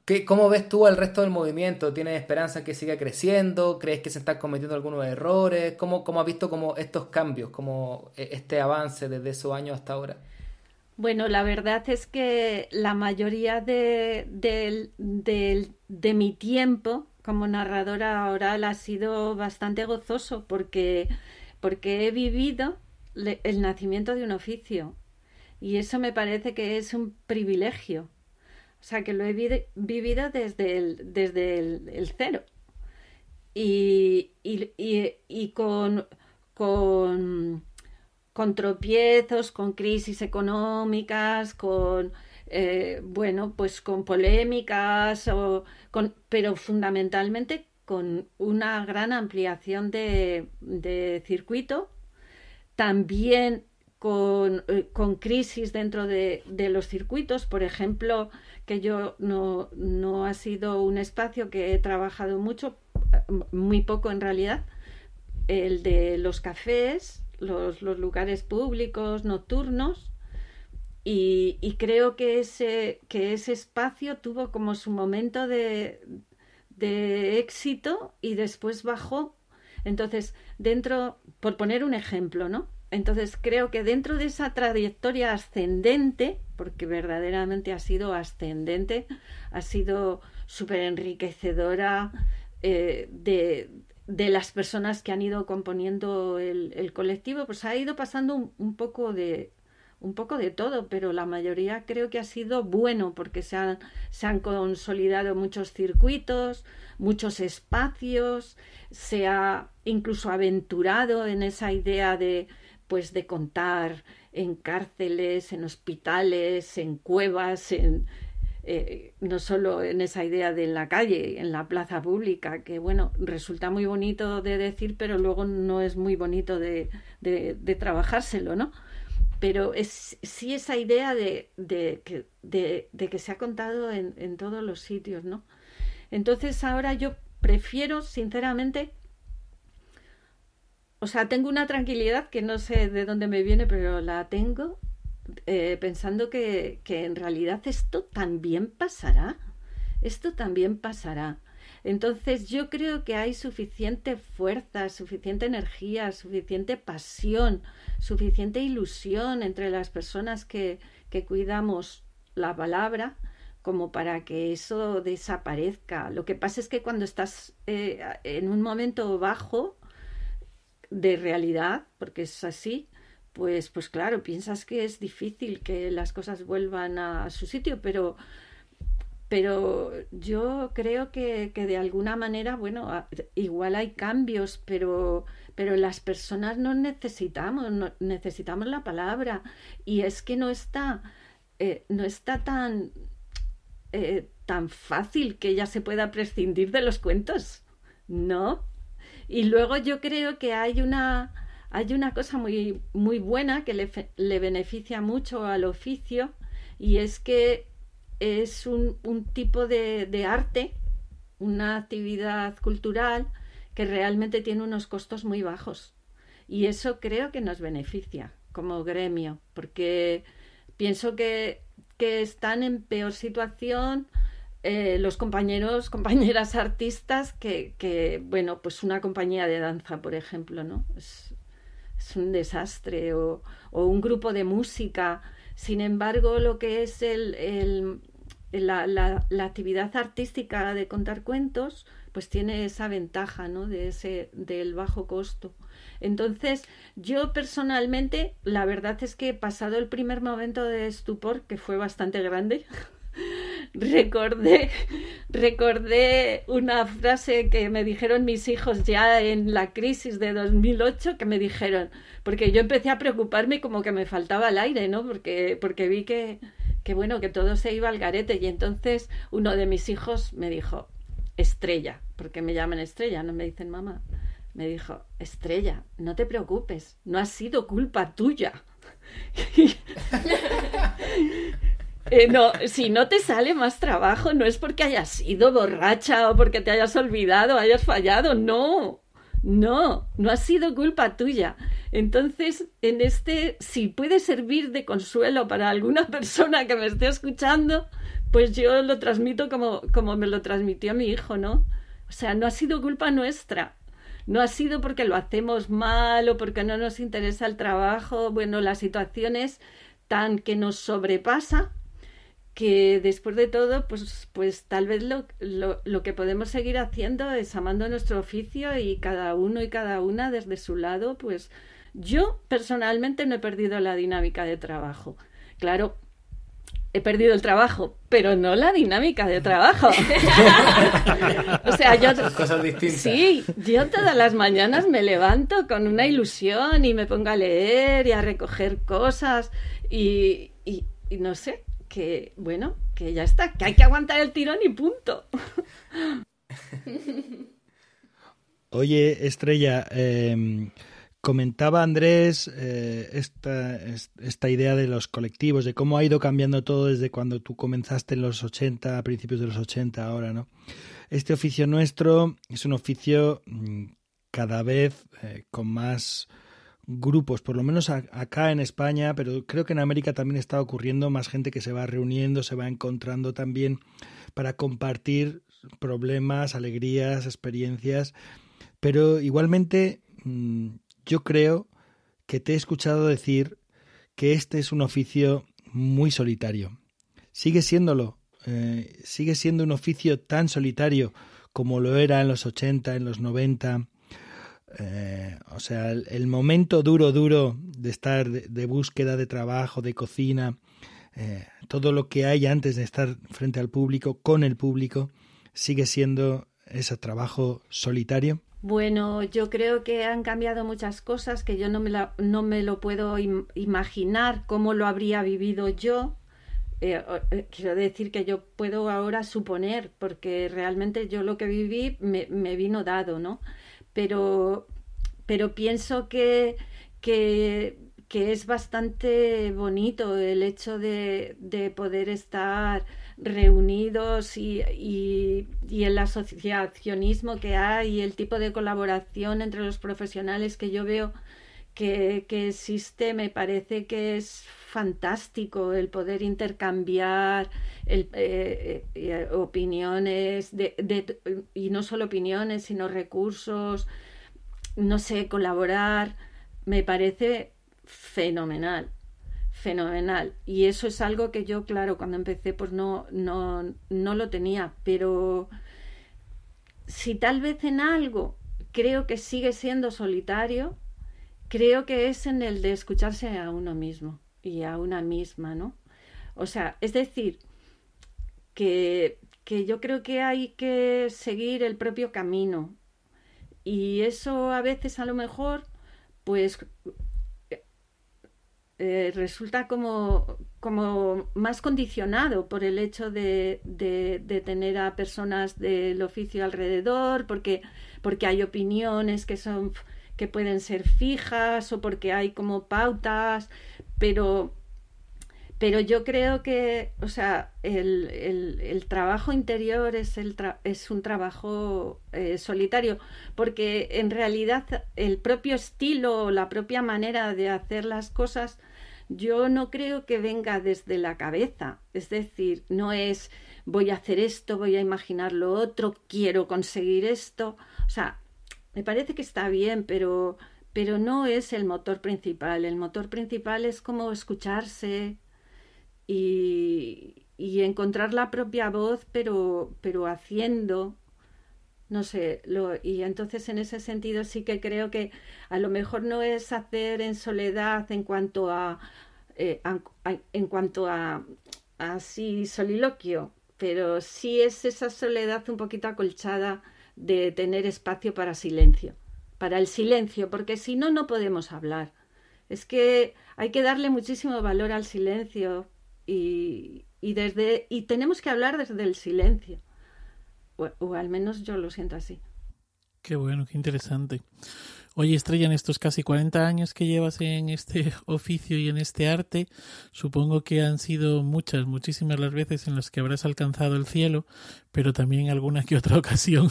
¿qué, ¿Cómo ves tú al resto del movimiento? ¿Tienes esperanza que siga creciendo? ¿Crees que se están cometiendo algunos errores? ¿Cómo, cómo has visto como estos cambios, como e, este avance desde esos años hasta ahora? Bueno, la verdad es que la mayoría de, de, mi tiempo como narradora oral ha sido bastante gozoso porque, porque he vivido el nacimiento de un oficio y eso me parece que es un privilegio. O sea, que lo he vivido desde el, desde el, cero. Y, y, y, con, con con tropiezos, con crisis económicas, con eh, bueno, pues con polémicas, o con, pero fundamentalmente con una gran ampliación de, circuito, también con, eh, con crisis dentro de, de, los circuitos, por ejemplo, que yo no, no ha sido un espacio que he trabajado mucho, muy poco en realidad, el de los cafés, los, lugares públicos nocturnos y, creo que ese, que ese espacio tuvo como su momento de, de éxito y después bajó. Entonces, dentro, por poner un ejemplo, ¿no? Entonces creo que dentro de esa trayectoria ascendente, porque verdaderamente ha sido ascendente, ha sido súper enriquecedora eh, de, de las personas que han ido componiendo el, colectivo, pues ha ido pasando un, poco de un poco de todo, pero la mayoría creo que ha sido bueno porque se han, se han consolidado muchos circuitos, muchos espacios, se ha incluso aventurado en esa idea de pues de contar en cárceles, en hospitales, en cuevas, en, eh, no solo en esa idea de la calle, en la plaza pública, que bueno, resulta muy bonito de decir, pero luego no es muy bonito de, de, trabajárselo, ¿no? Pero es sí esa idea de, de, que se ha contado en, en todos los sitios, ¿no? Entonces ahora yo prefiero, sinceramente, o sea, tengo una tranquilidad que no sé de dónde me viene, pero la tengo eh, pensando que, que en realidad esto también pasará. Esto también pasará. Entonces yo creo que hay suficiente fuerza, suficiente energía, suficiente pasión, suficiente ilusión entre las personas que, que cuidamos la palabra como para que eso desaparezca. Lo que pasa es que cuando estás eh, en un momento bajo de realidad, porque es así, pues, pues claro, piensas que es difícil que las cosas vuelvan a su sitio, pero, pero yo creo que, que de alguna manera, bueno, igual hay cambios, pero, pero las personas no necesitamos, necesitamos la palabra. Y es que no está, eh, no está tan, eh, tan fácil que ya se pueda prescindir de los cuentos, ¿no? Y luego yo creo que hay una hay una cosa muy, muy buena que le, beneficia mucho al oficio y es que es un, tipo de, de, arte, una actividad cultural que realmente tiene unos costos muy bajos. Y eso creo que nos beneficia como gremio, porque pienso que, que están en peor situación eh, los compañeros, compañeras artistas que, que, bueno, pues una compañía de danza, por ejemplo, ¿no? Es, un desastre, o, un grupo de música. Sin embargo, lo que es el, la, la, actividad artística de contar cuentos, pues tiene esa ventaja, ¿no? De ese, del bajo costo. Entonces, yo personalmente, la verdad es que pasado el primer momento de estupor, que fue bastante grande, recordé, recordé una frase que me dijeron mis hijos ya en la crisis de 2008, que me dijeron, porque yo empecé a preocuparme como que me faltaba el aire, ¿no? Porque, porque vi que, que, bueno, que todo se iba al garete. Y entonces uno de mis hijos me dijo, estrella, porque me llaman estrella, no me dicen mamá. Me dijo, estrella, no te preocupes, no ha sido culpa tuya. Eh, no, si no te sale más trabajo, no es porque hayas sido borracha o porque te hayas olvidado, hayas fallado, no, no, no ha sido culpa tuya. Entonces, en este, si puede servir de consuelo para alguna persona que me esté escuchando, pues yo lo transmito como, como me lo transmitió mi hijo, ¿no? O sea, no ha sido culpa nuestra. No ha sido porque lo hacemos mal o porque no nos interesa el trabajo. Bueno, las situaciones tan que nos sobrepasa que después de todo, pues, pues tal vez lo, lo, lo, que podemos seguir haciendo es amando nuestro oficio y cada uno y cada una desde su lado, pues yo personalmente no he perdido la dinámica de trabajo. Claro, he perdido el trabajo, pero no la dinámica de trabajo. o sea, yo... Cosas distintas. Sí, yo todas las mañanas me levanto con una ilusión y me pongo a leer y a recoger cosas y, y, y no sé, que, bueno, que ya está, que hay que aguantar el tirón y punto. Oye, Estrella, eh, comentaba Andrés eh, esta, esta, idea de los colectivos, de cómo ha ido cambiando todo desde cuando tú comenzaste en los 80, a principios de los 80 ahora, ¿no? Este oficio nuestro es un oficio mm, cada vez eh, con más grupos, por lo menos acá en España, pero creo que en América también está ocurriendo más gente que se va reuniendo, se va encontrando también para compartir problemas, alegrías, experiencias, pero igualmente mm, yo creo que te he escuchado decir que este es un oficio muy solitario. Sigue siéndolo, eh, sigue siendo un oficio tan solitario como lo era en los 80, en los 90, eh, o sea, el, momento duro, duro de estar de, búsqueda de trabajo, de cocina, eh, todo lo que hay antes de estar frente al público, con el público, sigue siendo ese trabajo solitario. Bueno, yo creo que han cambiado muchas cosas que yo no me, no me lo puedo imaginar cómo lo habría vivido yo. Eh, quiero decir que yo puedo ahora suponer, porque realmente yo lo que viví me, me vino dado, ¿no? Pero, pero pienso que, que, es bastante bonito el hecho de, poder estar reunidos y, y, el asociacionismo que hay y el tipo de colaboración entre los profesionales que yo veo que, existe, me parece que es fantástico el poder intercambiar el, eh, eh, eh, opiniones de, y no solo opiniones, sino recursos, no sé, colaborar, me parece fenomenal fenomenal. Y eso es algo que yo claro cuando empecé pues no no no lo tenía pero si tal vez en algo creo que sigue siendo solitario creo que es en el de escucharse a uno mismo y a una misma, ¿no? O sea, es decir, que, que yo creo que hay que seguir el propio camino. Y eso a veces a lo mejor, pues eh, resulta como, como, más condicionado por el hecho de, de, de, tener a personas del oficio alrededor, porque, porque hay opiniones que son que pueden ser fijas o porque hay como pautas, pero, pero yo creo que, o sea, el, el, trabajo interior es, el es un trabajo eh, solitario, porque en realidad el propio estilo, la propia manera de hacer las cosas, yo no creo que venga desde la cabeza, es decir, no es voy a hacer esto, voy a imaginar lo otro, quiero conseguir esto, o sea, me parece que está bien, pero pero no es el motor principal. El motor principal es como escucharse y, y encontrar la propia voz, pero, pero haciendo, no sé, lo, y entonces en ese sentido sí que creo que a lo mejor no es hacer en soledad en cuanto a, eh, en cuanto a así soliloquio, pero sí es esa soledad un poquito acolchada de tener espacio para silencio para el silencio, porque si no, no podemos hablar. Es que hay que darle muchísimo valor al silencio y, y desde, y tenemos que hablar desde el silencio. O, o al menos yo lo siento así. Qué bueno, qué interesante. Oye, Estrella, en estos casi 40 años que llevas en este oficio y en este arte, supongo que han sido muchas, muchísimas las veces en las que habrás alcanzado el cielo, pero también alguna que otra ocasión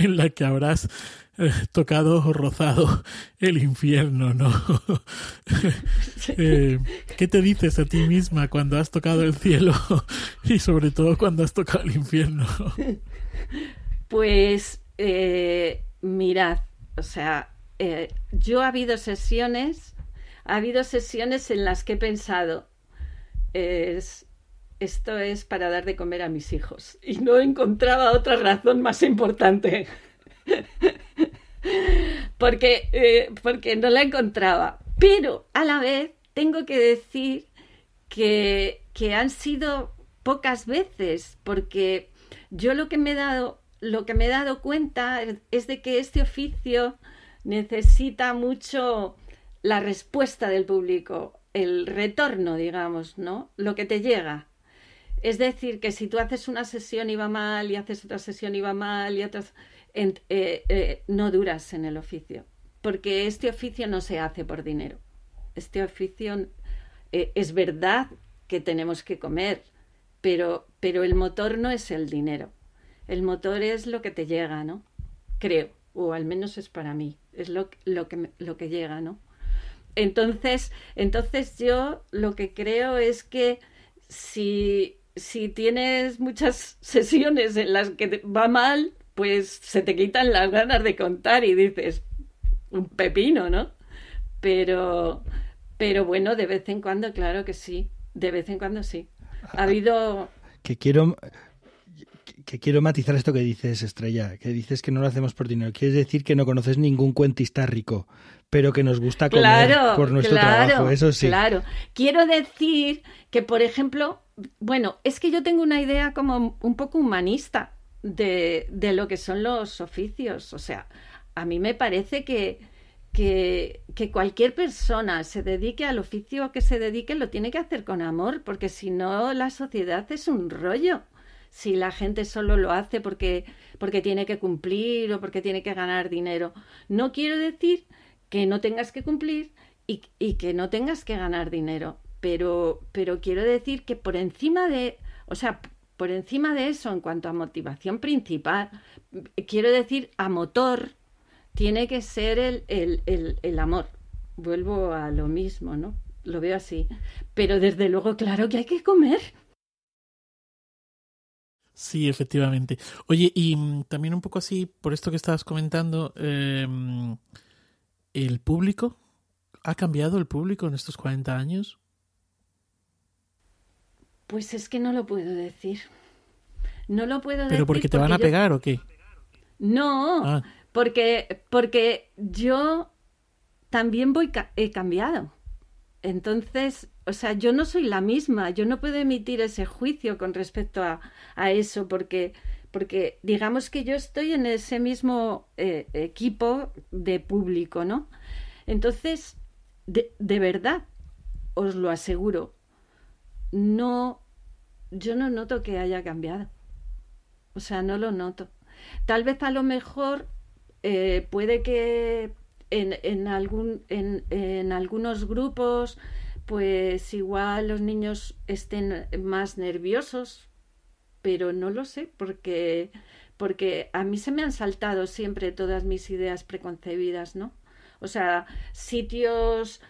en la que habrás eh, tocado o rozado el infierno, ¿no? Eh, ¿Qué te dices a ti misma cuando has tocado el cielo y sobre todo cuando has tocado el infierno? Pues eh, mirad, o sea, eh, yo ha habido sesiones, ha habido sesiones en las que he pensado, es esto es para dar de comer a mis hijos. Y no encontraba otra razón más importante. porque, eh, porque no la encontraba. Pero a la vez tengo que decir que, que han sido pocas veces, porque yo lo que me he dado, lo que me he dado cuenta es de que este oficio necesita mucho la respuesta del público, el retorno, digamos, ¿no? Lo que te llega. Es decir, que si tú haces una sesión y va mal, y haces otra sesión y va mal, y otras, eh, eh, no duras en el oficio. Porque este oficio no se hace por dinero. Este oficio eh, es verdad que tenemos que comer, pero, pero el motor no es el dinero. El motor es lo que te llega, ¿no? Creo, o al menos es para mí, es lo, lo, que, lo que llega, ¿no? Entonces, entonces yo lo que creo es que si si tienes muchas sesiones en las que va mal, pues se te quitan las ganas de contar y dices, un pepino, ¿no? Pero, pero bueno, de vez en cuando, claro que sí, de vez en cuando sí. Ha habido... Que quiero, que quiero matizar esto que dices, Estrella, que dices que no lo hacemos por dinero. Quieres decir que no conoces ningún cuentista rico, pero que nos gusta comer por nuestro trabajo, eso sí. Claro, quiero decir que, por ejemplo, bueno, es que yo tengo una idea como un poco humanista de, de lo que son los oficios. O sea, a mí me parece que, que, que, cualquier persona se dedique al oficio que se dedique lo tiene que hacer con amor, porque si no la sociedad es un rollo. Si la gente solo lo hace porque, porque tiene que cumplir o porque tiene que ganar dinero. No quiero decir que no tengas que cumplir y, que no tengas que ganar dinero pero, pero quiero decir que por encima de, o sea, por encima de eso, en cuanto a motivación principal, quiero decir a motor, tiene que ser el, el, el, el amor. Vuelvo a lo mismo, ¿no? Lo veo así. Pero desde luego, claro que hay que comer. Sí, efectivamente. Oye, y mm, también un poco así, por esto que estabas comentando, eh, ¿el público? ¿Ha cambiado el público en estos 40 años? Pues es que no lo puedo decir. No lo puedo decir. ¿Pero porque te van a pegar o qué? No, ah. porque, porque yo también voy he cambiado. Entonces, o sea, yo no soy la misma, yo no puedo emitir ese juicio con respecto a, a eso, porque, porque digamos que yo estoy en ese mismo eh, equipo de público, ¿no? Entonces, de, de verdad, os lo aseguro, no yo no noto que haya cambiado. O sea, no lo noto. Tal vez a lo mejor eh, puede que en, en, algún, en, en algunos grupos, pues igual los niños estén más nerviosos, pero no lo sé, porque, porque a mí se me han saltado siempre todas mis ideas preconcebidas, ¿no? O sea, sitios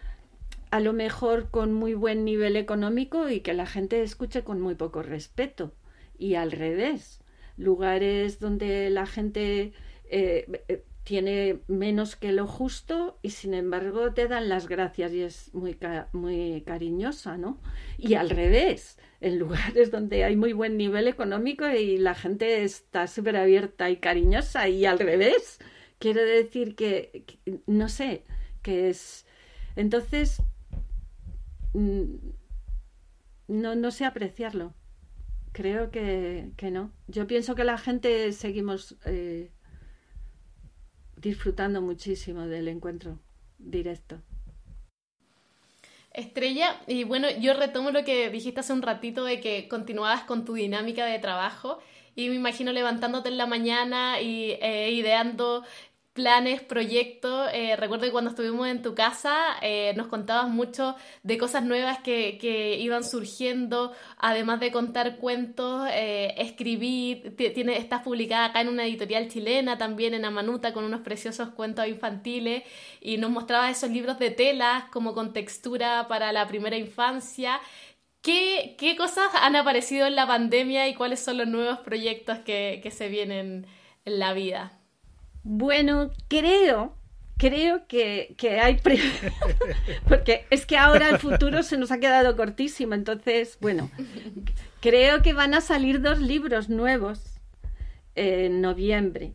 a lo mejor con muy buen nivel económico y que la gente escuche con muy poco respeto. Y al revés, lugares donde la gente eh, eh, tiene menos que lo justo y sin embargo te dan las gracias y es muy, muy cariñosa, ¿no? Y al revés, en lugares donde hay muy buen nivel económico y la gente está súper abierta y cariñosa y al revés. Quiero decir que, no sé, que es... Entonces, Mm, no, no sé apreciarlo. Creo que, que, no. Yo pienso que la gente seguimos eh, disfrutando muchísimo del encuentro directo. Estrella, y bueno, yo retomo lo que dijiste hace un ratito de que continuabas con tu dinámica de trabajo y me imagino levantándote en la mañana y eh, ideando planes, proyectos. Eh, recuerdo que cuando estuvimos en tu casa eh, nos contabas mucho de cosas nuevas que, que iban surgiendo, además de contar cuentos, eh, escribir, tiene, estás publicada acá en una editorial chilena, también en Amanuta, con unos preciosos cuentos infantiles, y nos mostrabas esos libros de telas como con textura para la primera infancia. ¿Qué, ¿Qué cosas han aparecido en la pandemia y cuáles son los nuevos proyectos que, que se vienen en la vida? Bueno, creo creo que, hay... Porque es que ahora el futuro se nos ha quedado cortísimo, entonces, bueno, creo que van a salir dos libros nuevos en noviembre.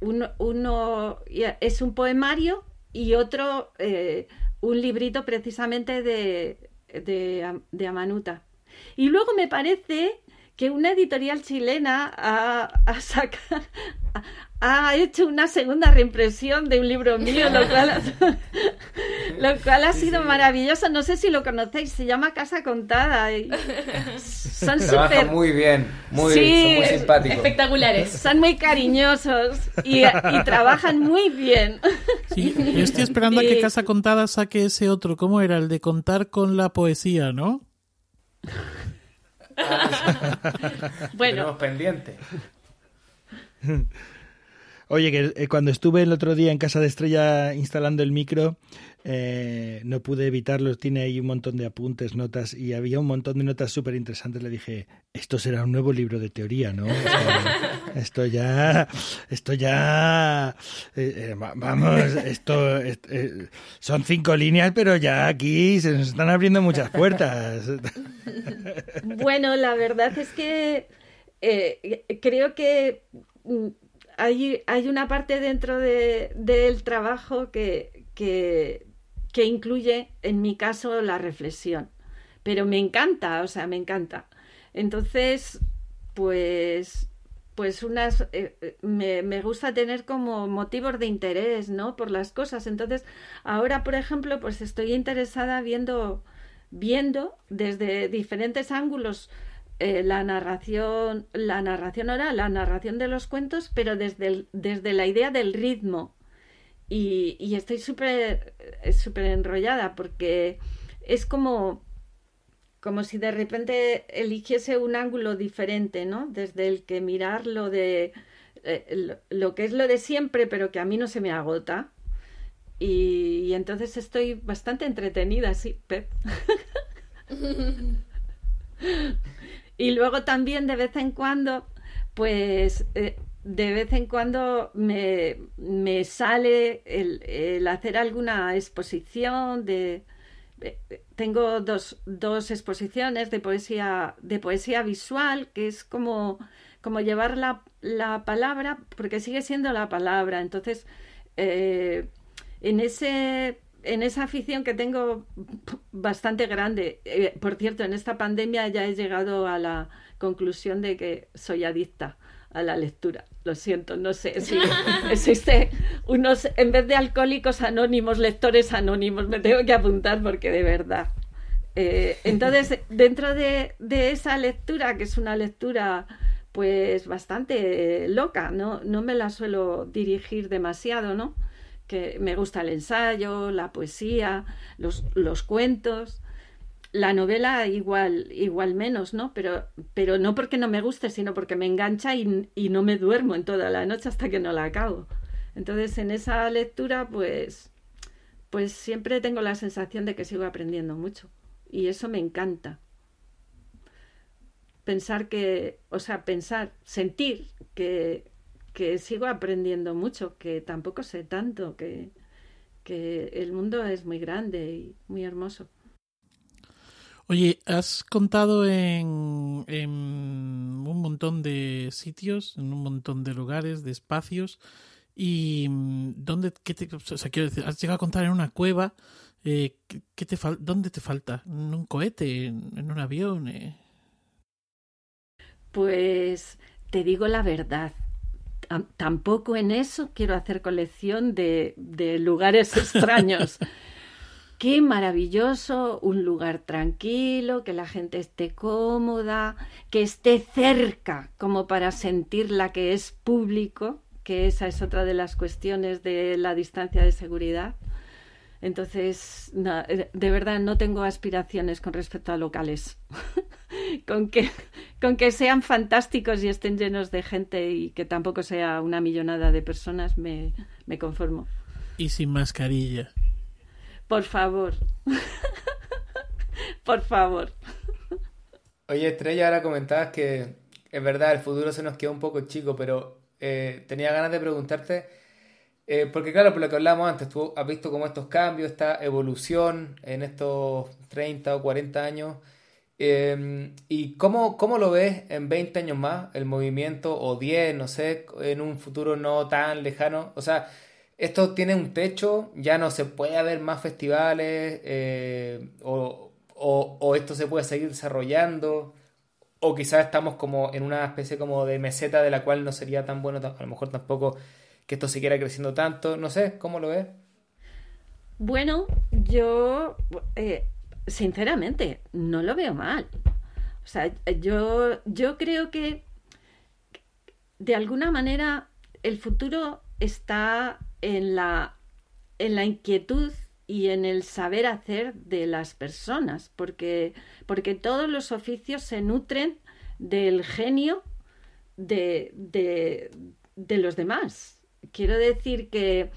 Uno, uno es un poemario y otro eh, un librito precisamente de, de, Amanuta. Y luego me parece que una editorial chilena ha, ha, ha hecho una segunda reimpresión de un libro mío, lo cual, lo cual ha sido maravilloso. No sé si lo conocéis, se llama Casa Contada. Y son súper... muy bien, muy, son muy simpáticos. Espectaculares. Son muy cariñosos y, trabajan muy bien. Sí, yo estoy esperando a que Casa Contada saque ese otro. ¿Cómo era? El de contar con la poesía, ¿no? bueno. Tenemos pendiente. Oye, que eh, cuando estuve el otro día en casa de Estrella instalando el micro, eh, no pude evitarlo. Tiene ahí un montón de apuntes, notas, y había un montón de notas súper interesantes. Le dije, esto será un nuevo libro de teoría, ¿no? esto ya, esto ya, eh, vamos, esto, son cinco líneas, pero ya aquí se nos están abriendo muchas puertas. Bueno, la verdad es que creo que mm, hay, hay una parte dentro de, del trabajo que, que, incluye, en mi caso, la reflexión. Pero me encanta, o sea, me encanta. Entonces, pues pues unas eh, eh, me, me, gusta tener como motivos de interés no por las cosas entonces ahora por ejemplo pues estoy interesada viendo viendo desde diferentes ángulos eh, la narración, la narración oral, la narración de los cuentos, pero desde, desde la idea del ritmo. Y, estoy súper eh, súper enrollada porque es como, como si de repente eligiese un ángulo diferente, ¿no? Desde el que mirar lo de eh, lo, que es lo de siempre, pero que a mí no se me agota. Y, y entonces estoy bastante entretenida, sí, Pep. Y luego también de vez en cuando, pues eh, de vez en cuando me, me sale el, hacer alguna exposición de... Eh, tengo dos, dos, exposiciones de poesía, de poesía visual, que es como, como llevar la, la palabra, porque sigue siendo la palabra. Entonces, eh, en ese en esa afición que tengo bastante grande. Eh, por cierto, en esta pandemia ya he llegado a la conclusión de que soy adicta a la lectura. Lo siento, no sé si existe unos, en vez de alcohólicos anónimos, lectores anónimos, me tengo que apuntar porque de verdad. Eh, entonces, dentro de, de, esa lectura, que es una lectura pues bastante loca, ¿no? no me la suelo dirigir demasiado, ¿no? Que me gusta el ensayo, la poesía, los, los cuentos. La novela igual, igual menos, ¿no? Pero, pero no porque no me guste, sino porque me engancha y, y no me duermo en toda la noche hasta que no la acabo. Entonces, en esa lectura, pues, pues siempre tengo la sensación de que sigo aprendiendo mucho. Y eso me encanta. Pensar que, o sea, pensar, sentir que, que sigo aprendiendo mucho, que tampoco sé tanto, que, que el mundo es muy grande y muy hermoso. Oye, has contado en, en, un montón de sitios, en un montón de lugares, de espacios, y mm, ¿dónde, qué te, o sea, quiero decir, has llegado a contar en una cueva, eh, ¿qué te ¿dónde te falta? ¿En un cohete? ¿En, un avión? Eh? Pues te digo la verdad, tampoco en eso quiero hacer colección de, lugares extraños. Qué maravilloso, un lugar tranquilo, que la gente esté cómoda, que esté cerca como para sentirla que es público, que esa es otra de las cuestiones de la distancia de seguridad. Entonces, de verdad no tengo aspiraciones con respecto a locales. con, que, con que sean fantásticos y estén llenos de gente y que tampoco sea una millonada de personas, me, me conformo. Y sin mascarilla. Por favor. Por favor. Oye, Estrella, ahora comentabas que es verdad, el futuro se nos queda un poco chico, pero eh, tenía ganas de preguntarte Eh, porque claro, por lo que hablábamos antes, tú has visto como estos cambios, esta evolución en estos 30 o 40 años. Eh, ¿Y cómo, cómo, lo ves en 20 años más, el movimiento, o 10, no sé, en un futuro no tan lejano? O sea, esto tiene un techo, ya no se puede haber más festivales, eh, o, o, esto se puede seguir desarrollando, o quizás estamos como en una especie como de meseta de la cual no sería tan bueno, a lo mejor tampoco que esto siguiera creciendo tanto, no sé, ¿cómo lo ves? Bueno, yo, eh, sinceramente, no lo veo mal. O sea, yo, yo creo que de alguna manera el futuro está en la, en la inquietud y en el saber hacer de las personas, porque, porque todos los oficios se nutren del genio de, de, de los demás. Quiero decir que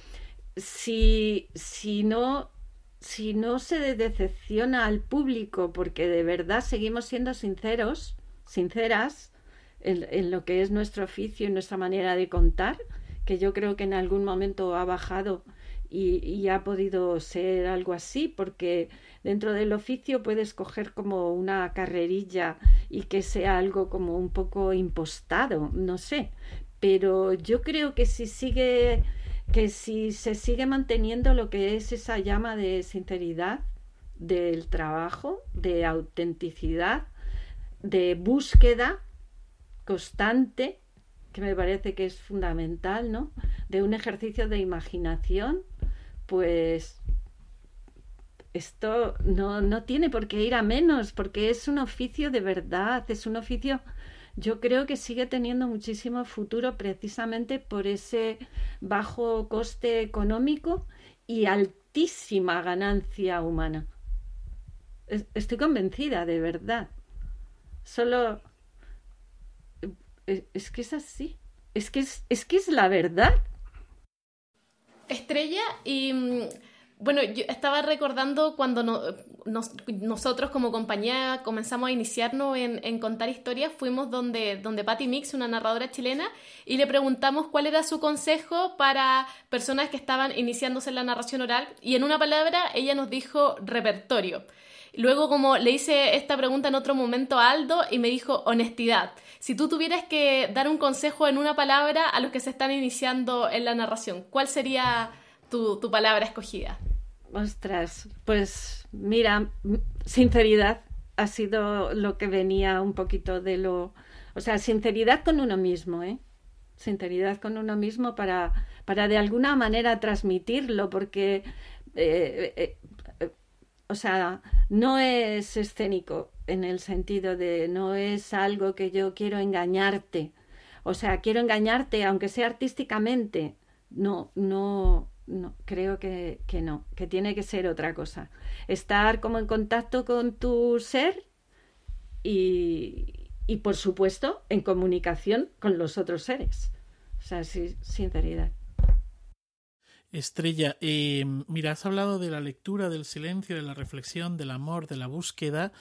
si, si no si no se decepciona al público porque de verdad seguimos siendo sinceros, sinceras en, en, lo que es nuestro oficio y nuestra manera de contar, que yo creo que en algún momento ha bajado y, y, ha podido ser algo así, porque dentro del oficio puedes coger como una carrerilla y que sea algo como un poco impostado, no sé. Pero yo creo que si sigue, que si se sigue manteniendo lo que es esa llama de sinceridad del trabajo, de autenticidad, de búsqueda constante, que me parece que es fundamental, ¿no? De un ejercicio de imaginación, pues esto no, no tiene por qué ir a menos, porque es un oficio de verdad, es un oficio, yo creo que sigue teniendo muchísimo futuro precisamente por ese bajo coste económico y altísima ganancia humana. Estoy convencida, de verdad. Solo es, que es así. Es que es, es que es la verdad. Estrella, y mm, bueno, yo estaba recordando cuando nosotros como compañía comenzamos a iniciarnos en, contar historias, fuimos donde, donde Patty Mix, una narradora chilena, y le preguntamos cuál era su consejo para personas que estaban iniciándose en la narración oral, y en una palabra ella nos dijo repertorio. Luego, como le hice esta pregunta en otro momento a Aldo y me dijo honestidad. Si tú tuvieras que dar un consejo en una palabra a los que se están iniciando en la narración, ¿cuál sería tu, palabra escogida? Ostras, pues mira, sinceridad ha sido lo que venía un poquito de lo... O sea, sinceridad con uno mismo, ¿eh? Sinceridad con uno mismo para, para de alguna manera transmitirlo, porque eh, eh, o sea, no es escénico en el sentido de no es algo que yo quiero engañarte. O sea, quiero engañarte aunque sea artísticamente. No, no, no, creo que, que no, que tiene que ser otra cosa. Estar como en contacto con tu ser y, y por supuesto, en comunicación con los otros seres. O sea, sí, sinceridad. Estrella, eh, mira, has hablado de la lectura, del silencio, de la reflexión, del amor, de la búsqueda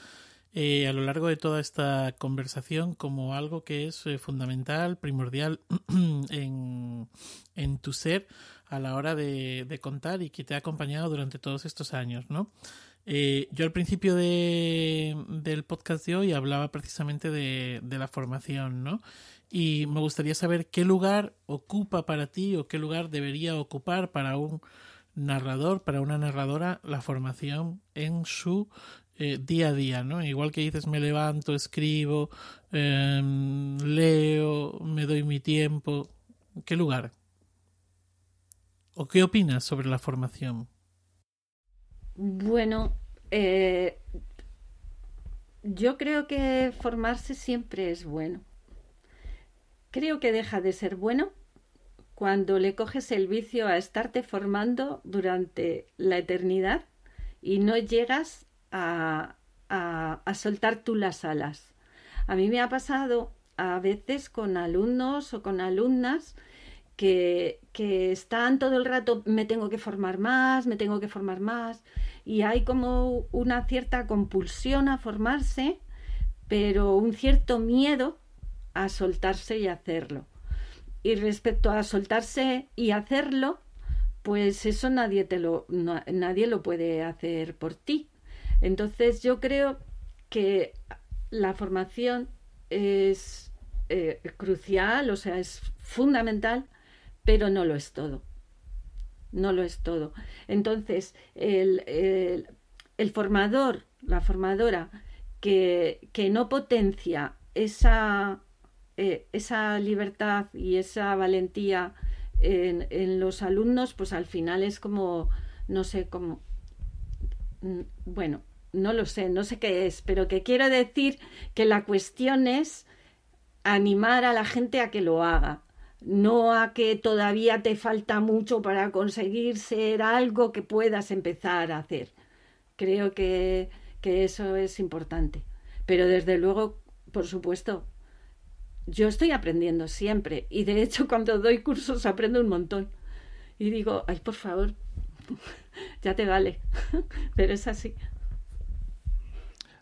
eh, a lo largo de toda esta conversación como algo que es eh, fundamental, primordial en, en, tu ser a la hora de, de, contar y que te ha acompañado durante todos estos años, ¿no? yo al principio de, del podcast de hoy hablaba precisamente de, de la formación, ¿no? y me gustaría saber qué lugar ocupa para ti o qué lugar debería ocupar para un narrador, para una narradora, la formación en su eh, día a día, ¿no? Igual que dices, me levanto, escribo, em, leo, me doy mi tiempo. ¿Qué lugar? ¿O qué opinas sobre la formación? Bueno, eh, yo creo que formarse siempre es bueno. Creo que deja de ser bueno cuando le coges el vicio a estarte formando durante la eternidad y no llegas a, a, soltar tú las alas. A mí me ha pasado a veces con alumnos o con alumnas que, están todo el rato, me tengo que formar más, me tengo que formar más, y hay como una cierta compulsión a formarse, pero un cierto miedo a soltarse y hacerlo. Y respecto a soltarse y hacerlo, pues eso nadie te lo nadie lo puede hacer por ti. Entonces yo creo que la formación es eh, crucial, o sea, es fundamental, pero no lo es todo. No lo es todo. Entonces, el, el, formador, la formadora, que, que no potencia esa, eh, esa libertad y esa valentía en, en, los alumnos, pues al final es como, no sé, como, mm, bueno, no lo sé, no sé qué es, pero que quiero decir que la cuestión es animar a la gente a que lo haga, no a que todavía te falta mucho para conseguir ser algo que puedas empezar a hacer. Creo que, que eso es importante. Pero desde luego, por supuesto, yo estoy aprendiendo siempre y de hecho cuando doy cursos aprendo un montón. Y digo, ay, por favor, ya te vale. Pero es así.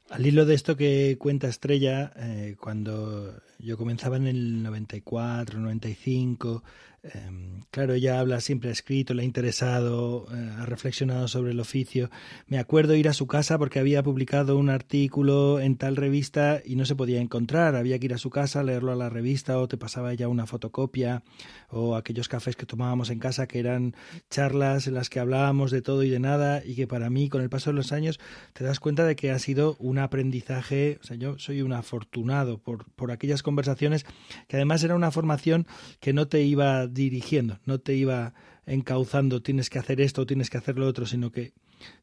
Al hilo de esto que cuenta Estrella, eh, cuando yo comenzaba en el 94, 95, Em, claro, ella habla, siempre ha escrito, le ha interesado, eh, ha reflexionado sobre el oficio. Me acuerdo ir a su casa porque había publicado un artículo en tal revista y no se podía encontrar. Había que ir a su casa, leerlo a la revista o te pasaba ella una fotocopia o aquellos cafés que tomábamos en casa que eran charlas en las que hablábamos de todo y de nada y que para mí con el paso de los años te das cuenta de que ha sido un aprendizaje, o sea, yo soy un afortunado por, por aquellas conversaciones que además era una formación que no te iba dirigiendo, no te iba encauzando, tienes que hacer esto, tienes que hacer lo otro, sino que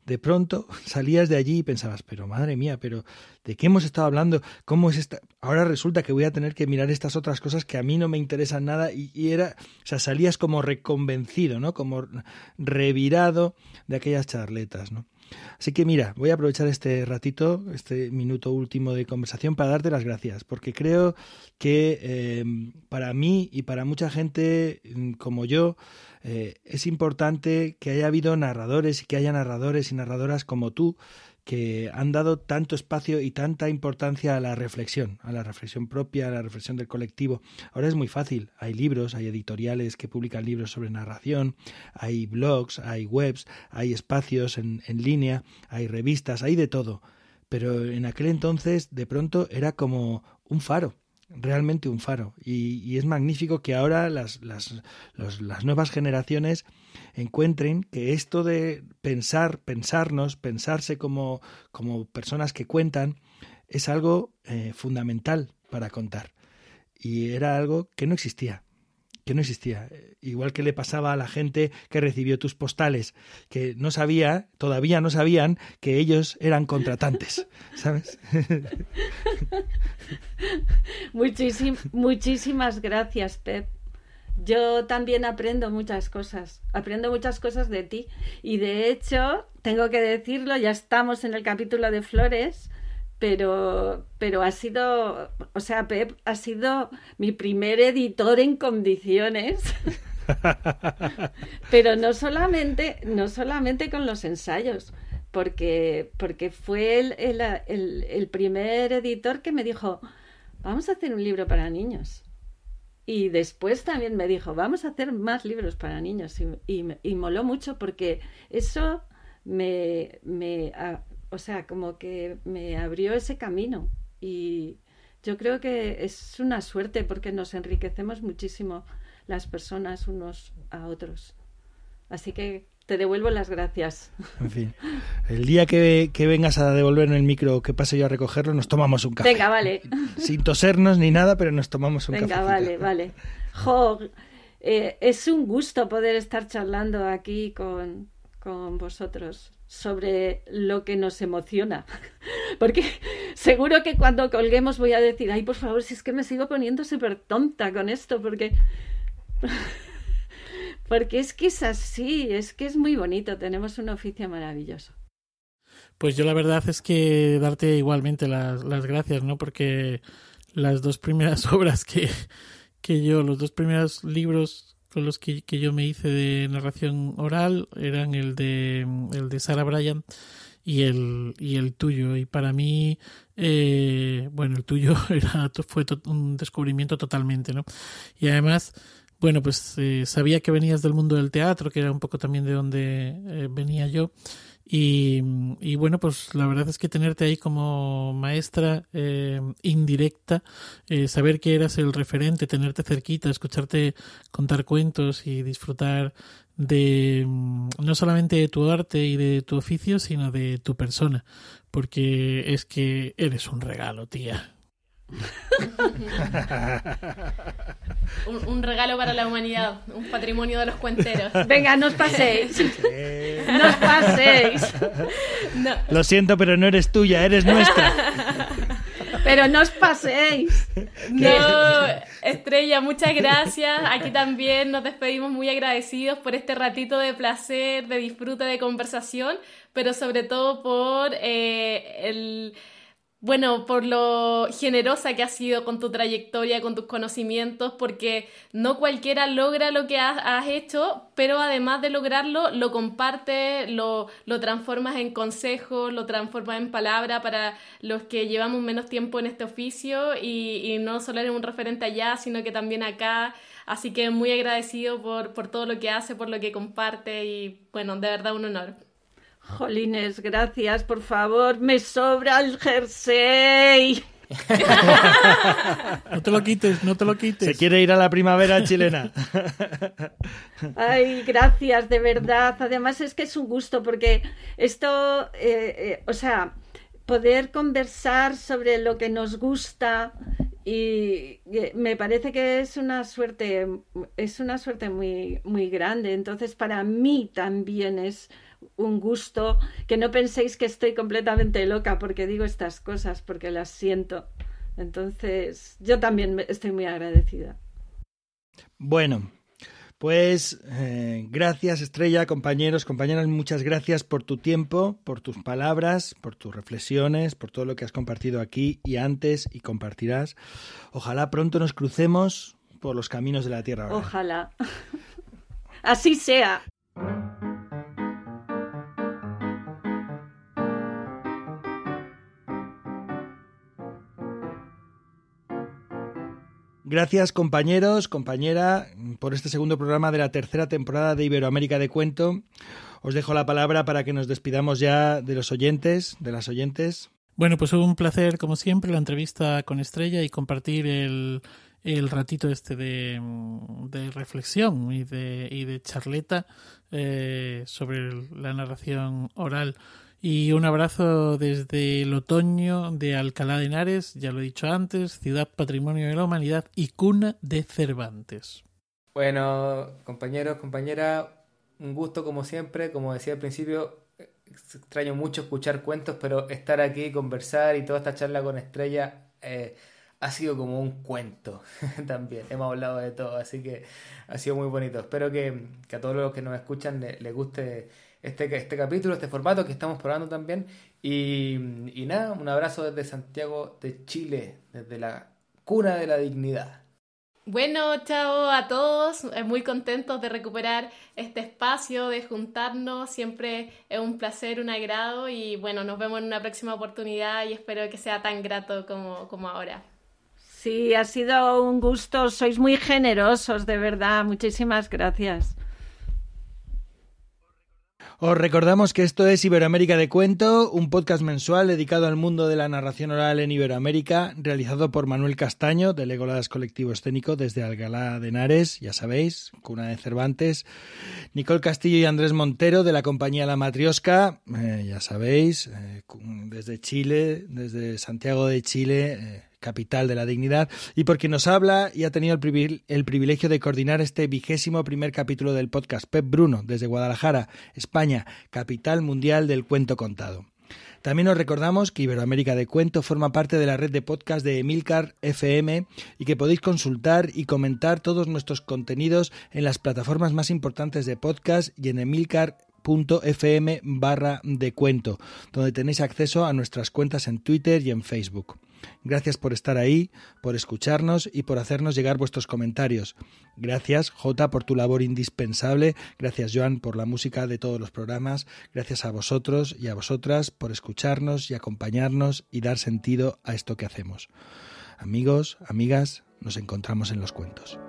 de pronto salías de allí y pensabas, pero madre mía, pero ¿de qué hemos estado hablando? ¿Cómo es esta? Ahora resulta que voy a tener que mirar estas otras cosas que a mí no me interesan nada y, y era, o sea, salías como reconvencido, ¿no? Como revirado de aquellas charletas, ¿no? Así que mira, voy a aprovechar este ratito, este minuto último de conversación para darte las gracias, porque creo que eh, para mí y para mucha gente mm, como yo, eh, es importante que haya habido narradores y que haya narradores y narradoras como tú que han dado tanto espacio y tanta importancia a la reflexión, a la reflexión propia, a la reflexión del colectivo. Ahora es muy fácil, hay libros, hay editoriales que publican libros sobre narración, hay blogs, hay webs, hay espacios en, en línea, hay revistas, hay de todo. Pero en aquel entonces de pronto era como un faro, realmente un faro. Y, es magnífico que ahora las, las, las, nuevas generaciones encuentren que esto de pensar, pensarnos, pensarse como, como personas que cuentan, es algo eh, fundamental para contar. Y era algo que no existía que no existía. Igual que le pasaba a la gente que recibió tus postales, que no sabía, todavía no sabían que ellos eran contratantes, ¿sabes? muchísimas gracias, Pep. Yo también aprendo muchas cosas, aprendo muchas cosas de ti y de hecho, tengo que decirlo, ya estamos en el capítulo de flores, pero, pero ha sido, o sea, Pep ha sido mi primer editor en condiciones. pero no solamente, no solamente con los ensayos, porque, porque fue el, el, el, primer editor que me dijo, vamos a hacer un libro para niños. Y después también me dijo, vamos a hacer más libros para niños. Y, y, y moló mucho porque eso me, me, o sea, como que me abrió ese camino y yo creo que es una suerte porque nos enriquecemos muchísimo las personas unos a otros. Así que te devuelvo las gracias. En fin, el día que, vengas a devolverme el micro, que pase yo a recogerlo, nos tomamos un café. Venga, vale. Sin tosernos ni nada, pero nos tomamos un café. Venga, vale, vale. Jo, eh, es un gusto poder estar charlando aquí con, con vosotros sobre lo que nos emociona. Porque seguro que cuando colguemos voy a decir, ay, por favor, si es que me sigo poniendo súper tonta con esto, porque... porque es que es así, es que es muy bonito, tenemos un oficio maravilloso. Pues yo la verdad es que darte igualmente las, las gracias, ¿no? Porque las dos primeras obras que, que yo, los dos primeros libros los que, yo me hice de narración oral eran el de el de Sarah Bryan y el y el tuyo y para mí eh, bueno el tuyo era fue un descubrimiento totalmente no y además bueno, pues eh, sabía que venías del mundo del teatro, que era un poco también de donde eh, venía yo. Y, y, bueno, pues la verdad es que tenerte ahí como maestra eh, indirecta, eh, saber que eras el referente, tenerte cerquita, escucharte contar cuentos y disfrutar de mm, no solamente de tu arte y de tu oficio, sino de tu persona, porque es que eres un regalo, tía. un, un, regalo para la humanidad, un patrimonio de los cuenteros. Venga, no os paséis. No os paséis. No. Lo siento, pero no eres tuya, eres nuestra. Pero no os paséis. No, Estrella, muchas gracias. Aquí también nos despedimos muy agradecidos por este ratito de placer, de disfrute, de conversación, pero sobre todo por eh, el bueno, por lo generosa que has sido con tu trayectoria, con tus conocimientos, porque no cualquiera logra lo que has, hecho, pero además de lograrlo, lo compartes, lo, lo transformas en consejos, lo transformas en palabra para los que llevamos menos tiempo en este oficio y, y no solo eres un referente allá, sino que también acá. Así que muy agradecido por, por todo lo que hace, por lo que comparte y bueno, de verdad un honor. Jolines, gracias, por favor, me sobra el jersey. no te lo quites, no te lo quites. Se quiere ir a la primavera chilena. Ay, gracias, de verdad. Además es que es un gusto porque esto, eh, eh, o sea, poder conversar sobre lo que nos gusta y me parece que es una suerte, es una suerte muy, muy grande. Entonces, para mí también es un gusto, que no penséis que estoy completamente loca porque digo estas cosas, porque las siento. Entonces, yo también estoy muy agradecida. Bueno, pues eh, gracias Estrella, compañeros, compañeras, muchas gracias por tu tiempo, por tus palabras, por tus reflexiones, por todo lo que has compartido aquí y antes y compartirás. Ojalá pronto nos crucemos por los caminos de la Tierra. Ojalá. Así sea. Gracias compañeros, compañera, por este segundo programa de la tercera temporada de Iberoamérica de Cuento. Os dejo la palabra para que nos despidamos ya de los oyentes, de las oyentes. Bueno, pues un placer, como siempre, la entrevista con Estrella y compartir el, el ratito este de, de reflexión y de, y de charleta eh, sobre la narración oral. Y un abrazo desde el otoño de Alcalá de Henares, ya lo he dicho antes, ciudad patrimonio de la humanidad y cuna de Cervantes. Bueno, compañeros, compañeras, un gusto como siempre, como decía al principio, extraño mucho escuchar cuentos, pero estar aquí, conversar y toda esta charla con Estrella eh, ha sido como un cuento también. Hemos hablado de todo, así que ha sido muy bonito. Espero que, a todos los que nos escuchan les guste este, este capítulo, este formato que estamos probando también. Y, y nada, un abrazo desde Santiago de Chile, desde la cuna de la dignidad. Bueno, chao a todos, eh, muy contentos de recuperar este espacio, de juntarnos, siempre es un placer, un agrado y bueno, nos vemos en una próxima oportunidad y espero que sea tan grato como, como ahora. Sí, ha sido un gusto, sois muy generosos, de verdad, muchísimas gracias. Os recordamos que esto es Iberoamérica de Cuento, un podcast mensual dedicado al mundo de la narración oral en Iberoamérica, realizado por Manuel Castaño, de Legolas Colectivo Escénico, desde Algalá de Henares, ya sabéis, cuna de Cervantes, Nicole Castillo y Andrés Montero, de la compañía La Matriosca, eh, ya sabéis, eh, desde Chile, desde Santiago de Chile. Eh, capital de la dignidad, y porque nos habla y ha tenido el, privilegio de coordinar este vigésimo primer capítulo del podcast, Pep Bruno, desde Guadalajara, España, capital mundial del cuento contado. También os recordamos que Iberoamérica de Cuento forma parte de la red de podcast de Emilcar FM y que podéis consultar y comentar todos nuestros contenidos en las plataformas más importantes de podcast y en emilcar.fm barra de cuento, donde tenéis acceso a nuestras cuentas en Twitter y en Facebook. Gracias por estar ahí, por escucharnos y por hacernos llegar vuestros comentarios. Gracias, Jota, por tu labor indispensable. Gracias, Joan, por la música de todos los programas. Gracias a vosotros y a vosotras por escucharnos y acompañarnos y dar sentido a esto que hacemos. Amigos, amigas, nos encontramos en los cuentos.